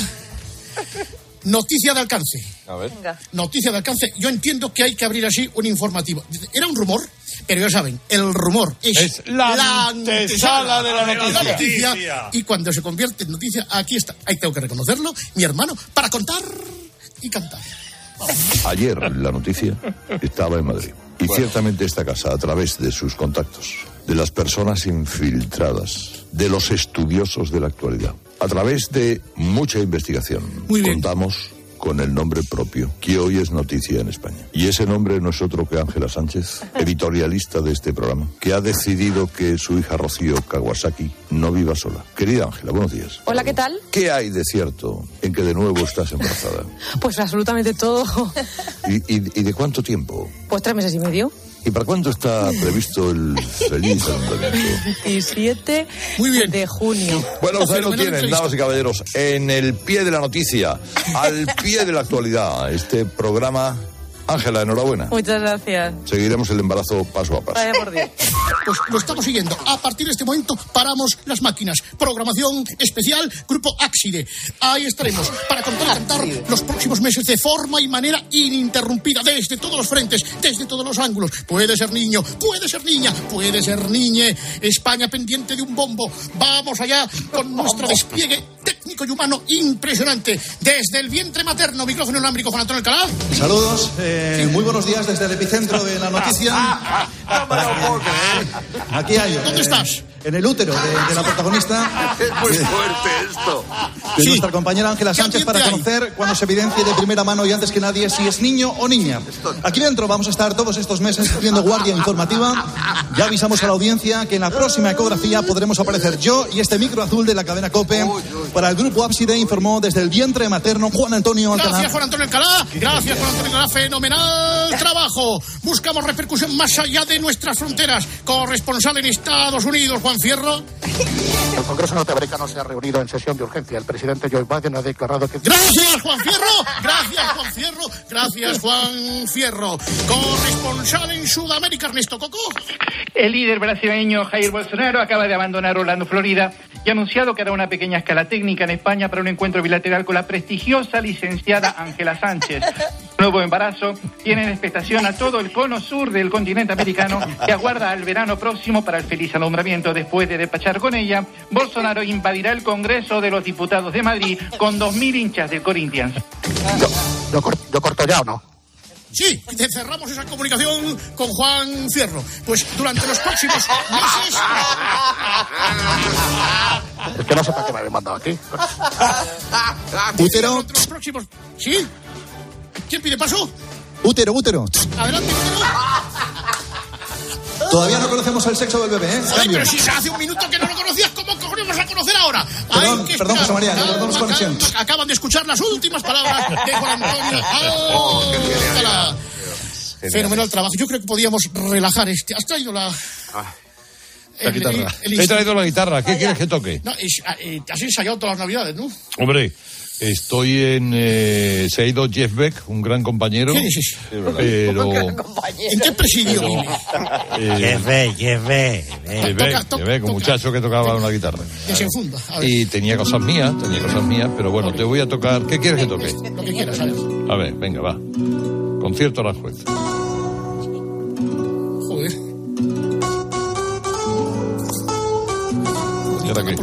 noticia de alcance. A ver. Noticia de alcance. Yo entiendo que hay que abrir así un informativo. Era un rumor, pero ya saben, el rumor es, Es la antesala de la noticia. Y cuando se convierte en noticia, aquí está. Ahí tengo que reconocerlo, mi hermano, para contar y cantar. Ayer la noticia estaba en Madrid. Y ciertamente esta casa, a través de sus contactos, de las personas infiltradas, de los estudiosos de la actualidad, a través de mucha investigación, contamos con el nombre propio, que hoy es noticia en España. Y ese nombre no es otro que Ángela Sánchez, editorialista de este programa, que ha decidido que su hija Rocío Kawasaki no viva sola. Querida Ángela, buenos días. Hola, ¿qué tal? ¿Qué hay de cierto en que de nuevo estás embarazada? Pues absolutamente todo. ¿Y, y- y de cuánto tiempo? Pues tres meses y medio. ¿Y para cuándo está previsto el feliz alumbramiento? 17 de junio. Bueno, ustedes lo tienen, damas y caballeros, en el pie de la noticia, al pie de la actualidad, este programa. Ángela, enhorabuena. Muchas gracias. Seguiremos el embarazo paso a paso. Vaya por Dios. Pues lo estamos siguiendo. A partir de este momento paramos las máquinas. Programación especial, Grupo Áxide. Ahí estaremos para contar y cantar los próximos meses de forma y manera ininterrumpida, desde todos los frentes, desde todos los ángulos. Puede ser niño, puede ser niña, puede ser niñe. España pendiente de un bombo. Vamos allá con nuestro despliegue técnico y humano impresionante. Desde el vientre materno, micrófono inalámbrico, Juan Antonio Alcalá. Saludos, eh, muy buenos días desde el epicentro de la noticia. Aquí hay. ¿Dónde eh, estás? En el útero de, de la protagonista. Es muy fuerte esto. De nuestra compañera Ángela Sánchez para conocer cuando se evidencie de primera mano y antes que nadie si es niño o niña. Aquí dentro vamos a estar todos estos meses haciendo guardia informativa. Ya avisamos a la audiencia que en la próxima ecografía podremos aparecer yo y este micro azul de la cadena COPE. Para el grupo Ábside informó desde el vientre materno Juan Antonio Alcalá. Gracias, Juan Antonio Alcalá. Gracias, Juan Antonio Alcalá. Fenomenal trabajo. Buscamos repercusión más allá de nuestras fronteras. Corresponsal en Estados Unidos, Juan Fierro. El Congreso norteamericano se ha reunido en sesión de urgencia. El presidente Joe Biden ha declarado que... Gracias, Juan Fierro. Gracias, Juan Fierro. Gracias, Juan Fierro. Corresponsal en Sudamérica, Ernesto Coco. El líder brasileño Jair Bolsonaro acaba de abandonar Orlando, Florida, y ha anunciado que hará una pequeña escala técnica en España para un encuentro bilateral con la prestigiosa licenciada Ángela Sánchez. Nuevo embarazo tiene en expectación a todo el cono sur del continente americano que aguarda al verano próximo para el feliz alumbramiento. Después de despachar con ella, Bolsonaro invadirá el Congreso de los Diputados de Madrid con 2.000 hinchas del Corinthians. Yo, cor- yo corto ya o no. Sí, cerramos esa comunicación con Juan Fierro. Pues durante los próximos meses. Es que no sé para qué me habéis mandado aquí. Durante los próximos. ¿Sí? ¿Quién pide paso? útero, útero. Adelante, útero. Todavía no conocemos el sexo del bebé, ¿eh? Cambio. pero si hace un minuto que no lo conocías, ¿cómo cojones vas a conocer ahora? Perdón, Hay que perdón. José María, Calma, perdemos conexión. Acaban de escuchar las últimas palabras de Juan Antonio. Oh, Alcalá. Fenomenal trabajo. Yo creo que podíamos relajar este. ¿Has traído la.? La el- guitarra. el- el He traído la guitarra. ¿Qué quieres que toque? No, es- eh, te has ensayado todas las navidades, ¿no? Hombre, estoy en. eh, se ha ido Jeff Beck, un gran compañero. ¿Quién es ese? Pero. ¿En qué presidio eh, Jeff Beck, Jeff Beck. Jeff Beck, Jeff Beck, un muchacho que tocaba una guitarra. Desenfunda. A ver, Y tenía cosas mías, tenía cosas mías, pero bueno, te voy a tocar. ¿Qué quieres que toque? lo que quieras, ¿sabes? A ver, venga, va. Concierto a la juez. Joder. ¿Y ahora qué?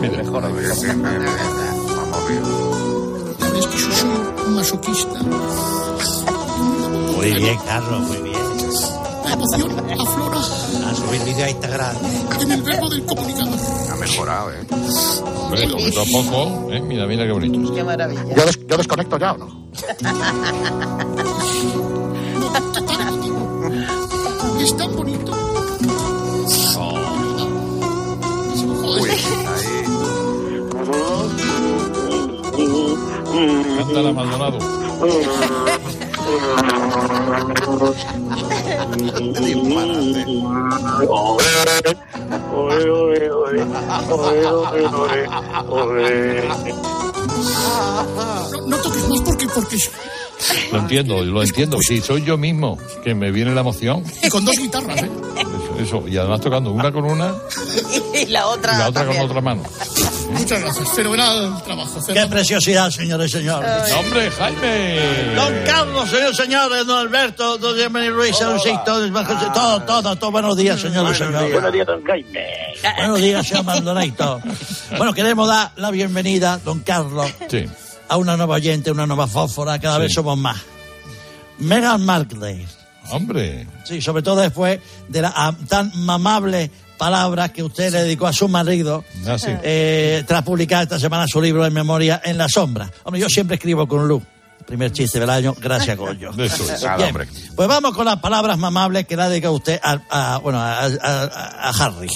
Mira. Ves que yo soy un masoquista. Muy bien, Carlos, muy bien. emoción aflora A subir vídeo a Instagram. en el verbo del comunicador. Ha mejorado, ¿eh? Hombre, poquito a poco, ¿eh? Mira, mira qué bonito. Qué maravilla. Yo, des- yo desconecto ya, ¿o no? Es Maldonado. No, no toques más porque, porque. Lo entiendo, lo entiendo. Sí, soy yo mismo, que me viene la emoción. Y con dos guitarras, ¿eh? Eso, eso. Y además tocando una con una y la otra. y la otra con también. otra mano. Muchas gracias. Fenomenal trabajo. Qué preciosidad, señores y señores. ¡Hombre, Jaime! Don Carlos, señores y señores, don Alberto, don Bienvenido Luis, don José, todo, todo, todo. Buenos días, señores y señores. Buenos días, don Jaime. Buenos días, señor Maldonado. Bueno, queremos dar la bienvenida, don Carlos, Sí. a una nueva oyente, una nueva fósfora. Cada vez somos más. Meghan Markle. Hombre. Sí, sobre todo después de las ah, tan mamables palabras que usted le dedicó a su marido Ah, sí. eh, tras publicar esta semana su libro en memoria en la sombra. Hombre, yo siempre escribo con luz. Primer chiste del año, gracias, Goyo. Eso es. Nada, Bien, hombre. Pues vamos con las palabras mamables que le ha dedicado usted a, a- bueno, a, a- a Harry.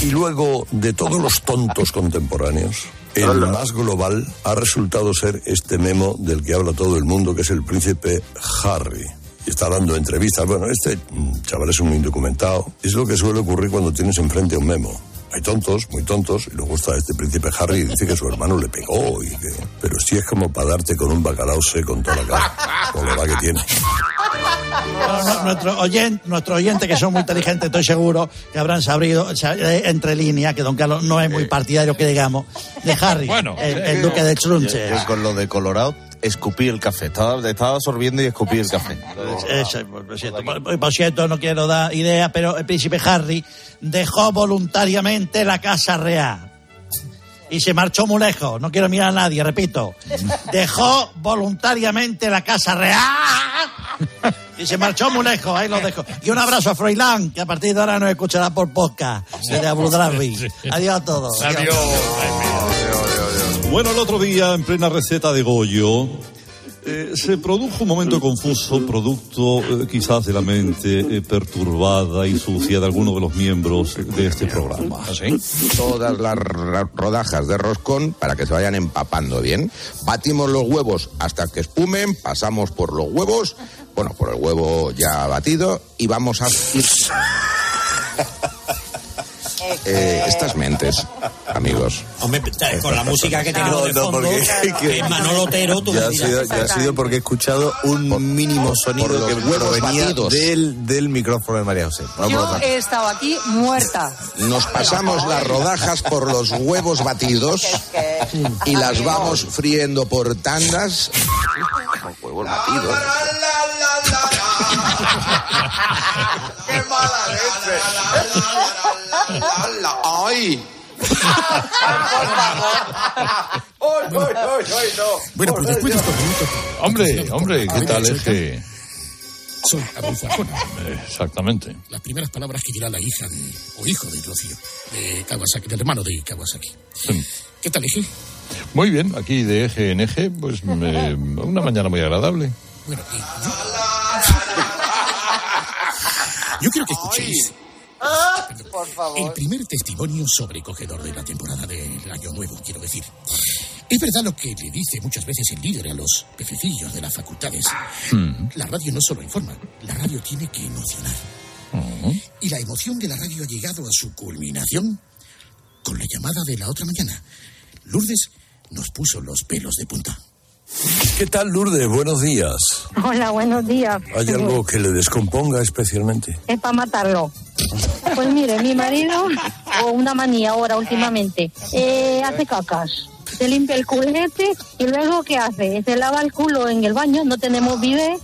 Y luego, de todos los tontos contemporáneos, el más global ha resultado ser este memo del que habla todo el mundo, que es el príncipe Harry. Y está dando entrevistas. Bueno, este chaval es un indocumentado. Es lo que suele ocurrir cuando tienes enfrente un memo. Hay tontos, muy tontos, y luego está este príncipe Harry y dice que su hermano le pegó y que... Pero sí es como para darte con un bacalao seco en toda la cara, con la edad que tiene. Bueno, nu- nuestro oyente, nuestro oyente, que son muy inteligentes, estoy seguro que habrán sabido o sea, eh, entre líneas que don Carlos no es muy partidario, que digamos, de Harry, Bueno, el, el duque de Trunche. Yo con lo de Colorado escupí el café. Estaba, estaba sorbiendo y escupí el café. Eso, por, cierto, por- por cierto, no quiero dar idea, pero el príncipe Harry dejó voluntariamente la casa real. Y se marchó muy lejos. No quiero mirar a nadie, repito. Dejó voluntariamente la casa real. Y se marchó muy lejos, ahí lo dejo. Y un abrazo a Froilán, que a partir de ahora nos escuchará por podcast. Desde Abu Dhabi. Adiós a todos. Adiós. Bueno, el otro día, en plena receta de Goyo, eh, se produjo un momento confuso, producto eh, quizás de la mente eh, perturbada y sucia de alguno de los miembros de este programa. Todas las rodajas de roscón para que se vayan empapando bien. Batimos los huevos hasta que espumen, pasamos por los huevos, bueno, por el huevo ya batido y vamos a. Eh, estas mentes, amigos. Hombre, con la música que tenemos de fondo, que Manolo Otero, tú ya me ha, sido, ya ha sido porque he escuchado un mínimo sonido por que huevos provenía batidos. del, del micrófono de María José. No Yo he estado aquí muerta. Nos pasamos las rodajas por los huevos batidos y las vamos friendo por tandas. Huevos batidos. ¡Qué mala leche! ¡Ay! Bueno, pues después de estos minutos. Hombre, hombre, ¿qué tal es que...? Soy Adolfo Arjona. Exactamente. Las primeras palabras que dirá la hija de, o hijo de Rocío, de Kawasaki, del hermano de Kawasaki. ¿Qué tal, hija? Muy bien, aquí de eje en eje, pues me- una mañana muy agradable. Bueno, y yo, yo quiero que escuchéis Por favor. el primer testimonio sobrecogedor de la temporada del Año Nuevo, quiero decir. Es verdad lo que le dice muchas veces el líder a los pececillos de las facultades. La radio no solo informa, la radio tiene que emocionar. Y la emoción de la radio ha llegado a su culminación con la llamada de la otra mañana. Lourdes nos puso los pelos de punta. ¿Qué tal, Lourdes? Buenos días. Hola, buenos días. ¿Hay algo que le descomponga especialmente? Es para matarlo. Pues mire, mi marido, o una manía ahora últimamente, eh, hace cacas. Se limpia el culete y luego ¿qué hace? Se lava el culo en el baño, no tenemos vive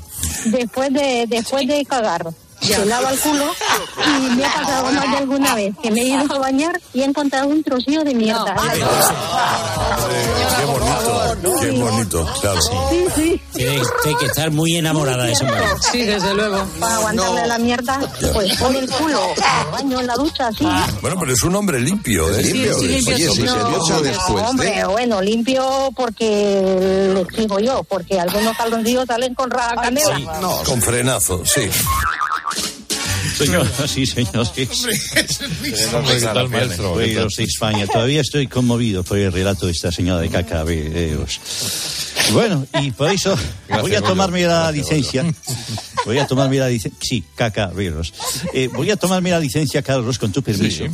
después de después de cagar. Se lava el culo y me ha pasado más de alguna vez que me he ido a bañar y he encontrado un trocillo de mierda. Qué bonito. Qué bonito, claro. Sí, sí. Tiene, tiene que estar muy enamorada de ese hombre. Sí, desde luego. Para aguantarle la mierda, pues pon el culo baño, en la ducha, así. Bueno, pero es un hombre limpio, ¿eh? Limpio. sí, limpio, Oye, sí, si no. se ducha No, después hombre, bueno, limpio porque le escribo yo, porque algunos calzoncillos salen con ra canela. No, Con frenazo, sí. Señor, sí, señor. sí. Hombre, ¿qué tal, maestro? Pueblos de España. Todavía estoy conmovido por el relato de esta señora de cacabeos. Bueno, y por eso voy a tomarme la licencia. Voy a tomarme la licencia. Sí, cacabeos. Eh, voy a tomarme la licencia, Carlos, con tu permiso.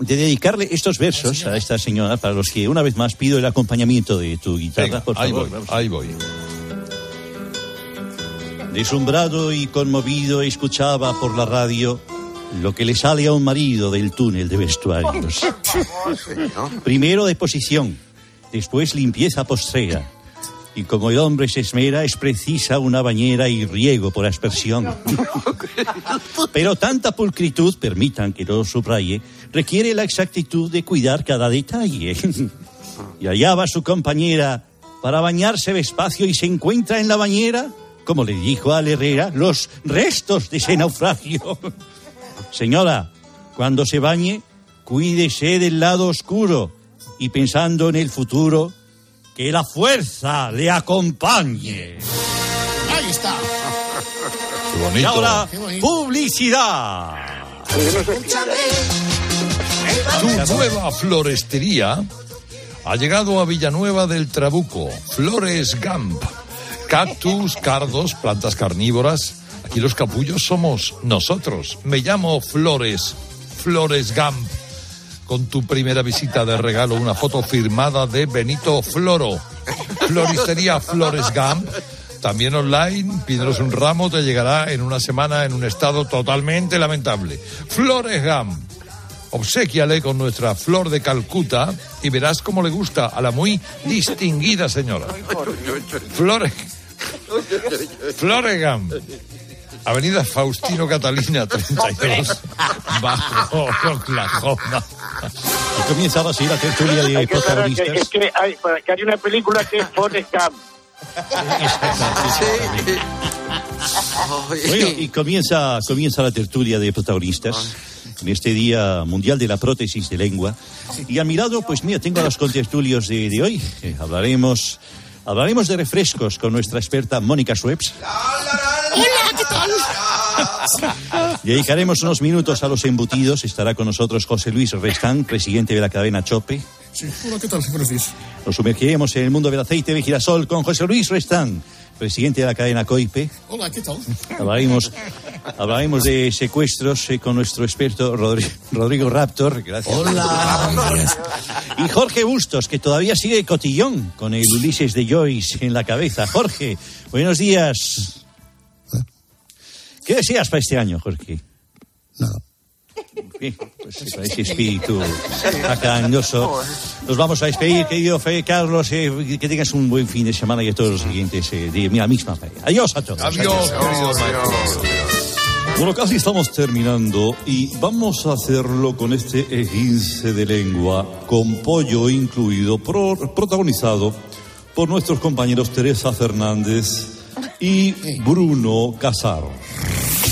De dedicarle estos versos a esta señora, para los que una vez más pido el acompañamiento de tu guitarra, Venga, por ahí favor. voy, ahí voy. Deslumbrado y conmovido escuchaba por la radio lo que le sale a un marido del túnel de vestuarios. Primero deposición, después limpieza postrera. Y como el hombre se esmera, es precisa una bañera y riego por aspersión. Pero tanta pulcritud, permitan que lo subraye, requiere la exactitud de cuidar cada detalle. Y allá va su compañera para bañarse despacio y se encuentra en la bañera, como le dijo al Herrera, los restos de ese naufragio. Señora, cuando se bañe, cuídese del lado oscuro y pensando en el futuro, que la fuerza le acompañe. Ahí está. Qué Y ahora, Qué bonito. publicidad. Tu nueva florestería ha llegado a Villanueva del Trabuco. Flores Gamp. Cactus, cardos, plantas carnívoras. Aquí los capullos somos nosotros. Me llamo Flores. Flores Gamp. Con tu primera visita de regalo una foto firmada de Benito Floro. Floristería Flores Gamp. También online, pídenos un ramo, te llegará en una semana en un estado totalmente lamentable. Flores Gamp. Obsequiale con nuestra flor de Calcuta y verás cómo le gusta a la muy distinguida señora. Flores. Floregam. Avenida Faustino Catalina 32, bajo Oklahoma. Y comienza ahora sí la tertulia de Hay que protagonistas. es que hay, que hay una película que es Forrest Gump. Bueno, y comienza, comienza la tertulia de protagonistas en este Día Mundial de la Prótesis de Lengua. Y a mi lado, pues mira, tengo a los contertulios de, de hoy. Eh, hablaremos, hablaremos de refrescos con nuestra experta Mónica Schweppes. Hola, ¿qué tal? Dedicaremos unos minutos a los embutidos. Estará con nosotros José Luis Restán, presidente de la cadena Chope. Sí, hola, ¿qué tal? Buenos días. Nos sumergiremos en el mundo del aceite de girasol con José Luis Restán, presidente de la cadena Coipe. Hola, ¿qué tal? Hablaremos, hablaremos de secuestros eh, con nuestro experto Rodri- Rodrigo Raptor. Gracias. Hola. Y Jorge Bustos, que todavía sigue cotillón con el Ulises de Joyce en la cabeza. Jorge, buenos días. ¿Qué deseas para este año, Jorge? Nada. Pues ese espíritu acañoso. Nos vamos a despedir, querido Fe Carlos. eh, que tengas un buen fin de semana y a todos los siguientes eh, de la misma feria. Adiós a todos. Adiós, querido maestro. Bueno, casi estamos terminando y vamos a hacerlo con este esguince de lengua, con pollo incluido, pro- protagonizado por nuestros compañeros Teresa Fernández y Bruno Casaro.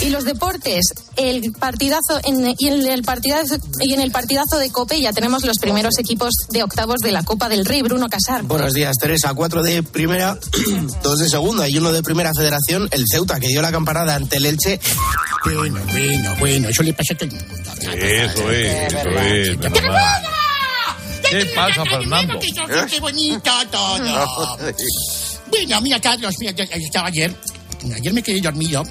Y los deportes, el partidazo en, y, en el partidazo y en el partidazo de Cope ya tenemos los primeros equipos de octavos de la Copa del Rey, Bruno Casar. Buenos días, Teresa. Cuatro de primera, dos de segunda y uno de primera federación, el Ceuta, que dio la campanada ante el Elche. Bueno, bueno, bueno, eso le pasa a todo el mundo. Eso es, eso es. ¿Qué pasa, Fernando? Qué, qué bonito todo. Bueno, mira, Carlos, mira, estaba ayer, ayer me quedé dormido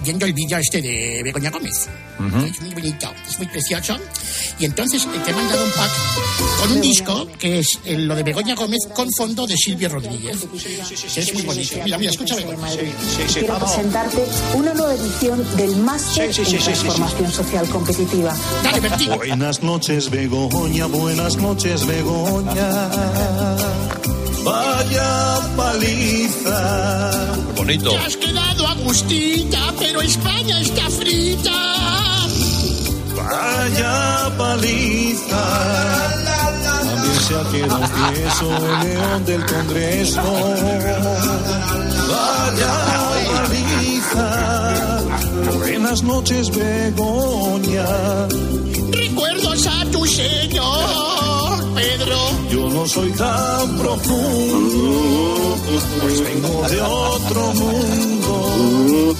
viendo el vídeo este de Begoña Gómez. Es muy bonito, es muy precioso. Y entonces te he mandado un pack con un disco que es eh, lo de Begoña Gómez con fondo de Silvia Rodríguez. Es muy bonito. Mira, mira, escúchame. Quiero presentarte una nueva edición del Máster en. Transformación Social Competitiva. Buenas noches, Begoña, buenas noches, Begoña. Vaya paliza. Bonito. Quedado agustita, pero España está frita. Vaya paliza. También se ha un tieso, el león del Congreso. Vaya paliza. Buenas noches, Begoña. Recuerdos a tu señor, Pedro. Yo no soy tan profundo, pues vengo de otro mundo.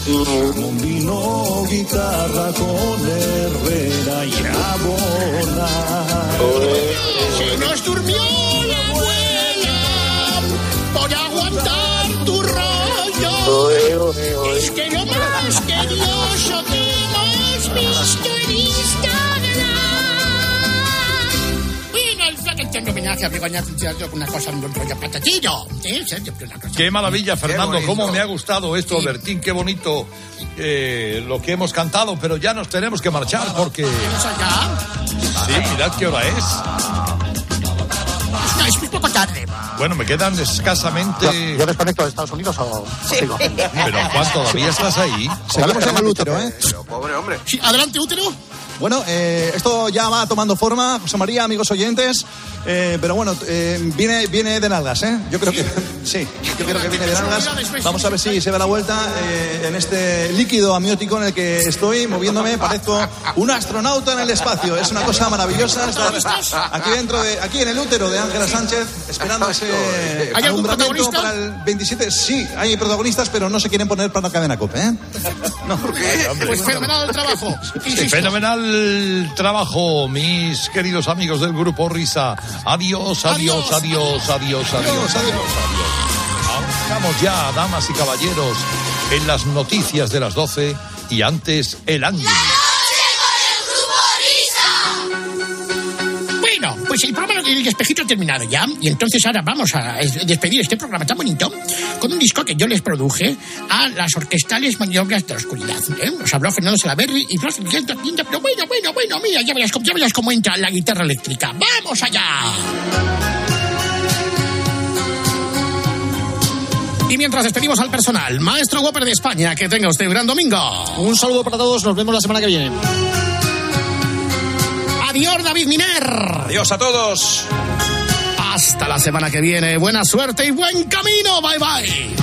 Con vino, guitarra, con Herrera y Abona. Se nos durmió la abuela por aguantar tu rollo. Es que lo más tedioso que hemos visto Bueno, el flaquete homenaje a Begoña Cicciardo con una cosa un rollo patatillo. ¿eh? Siempre una cosa. Qué maravilla, Fernando. bonito. Cómo me ha gustado esto, Bertín. Qué bonito eh, lo que hemos cantado. Pero ya nos tenemos que marchar porque. Sí, mirad qué hora es. No, es muy poco tarde. Bueno, me quedan escasamente. ¿Yo desconecto de Estados Unidos o sigo? Pero Juan, ¿todavía estás ahí? Seguimos en el útero, ¿eh? Pobre hombre. Sí, adelante, útero. Bueno, eh, esto ya va tomando forma, José María, amigos oyentes, eh, pero bueno, eh, viene, viene de nalgas, ¿eh? Yo creo que sí, yo creo que viene de nalgas. Vamos a ver si se da la vuelta eh, en este líquido amniótico en el que estoy moviéndome. Parezco un astronauta en el espacio. Es una cosa maravillosa estar aquí dentro de, aquí en el útero de Ángela Sánchez, esperando ese ¿Hay algún alumbramiento protagonista? para el 27. Sí, hay protagonistas, pero no se quieren poner para la cadena COPE, ¿eh? No. Pues fenomenal el trabajo. Insisto. Fenomenal trabajo, mis queridos amigos del grupo Risa. Adiós, adiós, adiós, adiós, adiós, adiós, adiós. Vamos ya, damas y caballeros, en las noticias de las 12 y antes el ángel. Pues el programa El Espejito ha terminado ya. Y entonces ahora vamos a es- despedir este programa tan bonito con un disco que yo les produje a las orquestales maniobras de la oscuridad. ¿eh? Nos habló Fernando Salaberry y Blas pero bueno, bueno, bueno, mira, ya verás, ya verás cómo entra la guitarra eléctrica. ¡Vamos allá! Y mientras despedimos al personal, maestro Whopper de España, que tenga usted un gran domingo. Un saludo para todos, nos vemos la semana que viene. Adiós, David Miner. Adiós a todos. Hasta la semana que viene. Buena suerte y buen camino. Bye bye.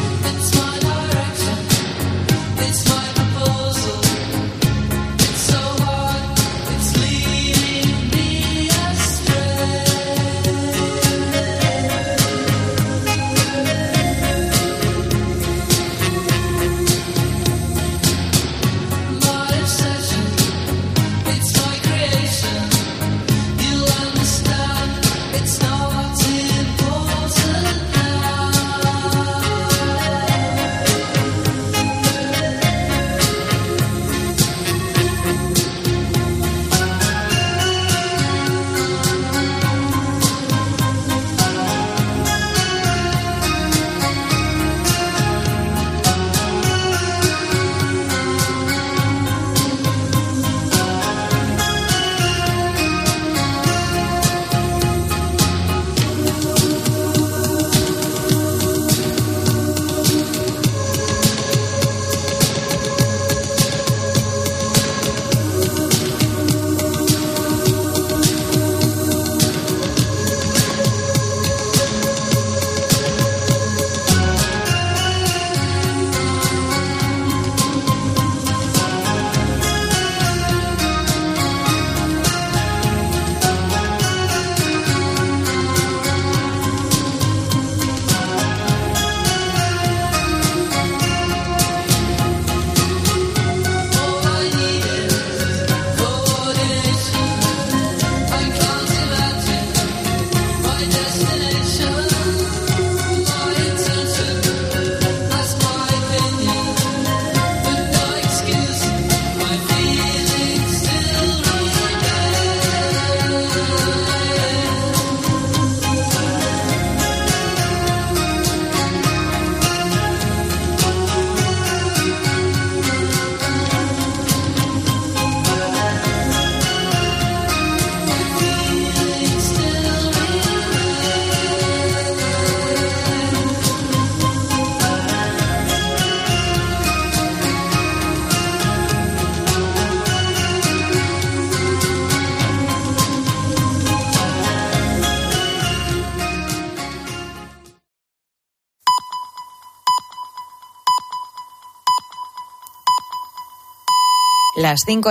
Las 5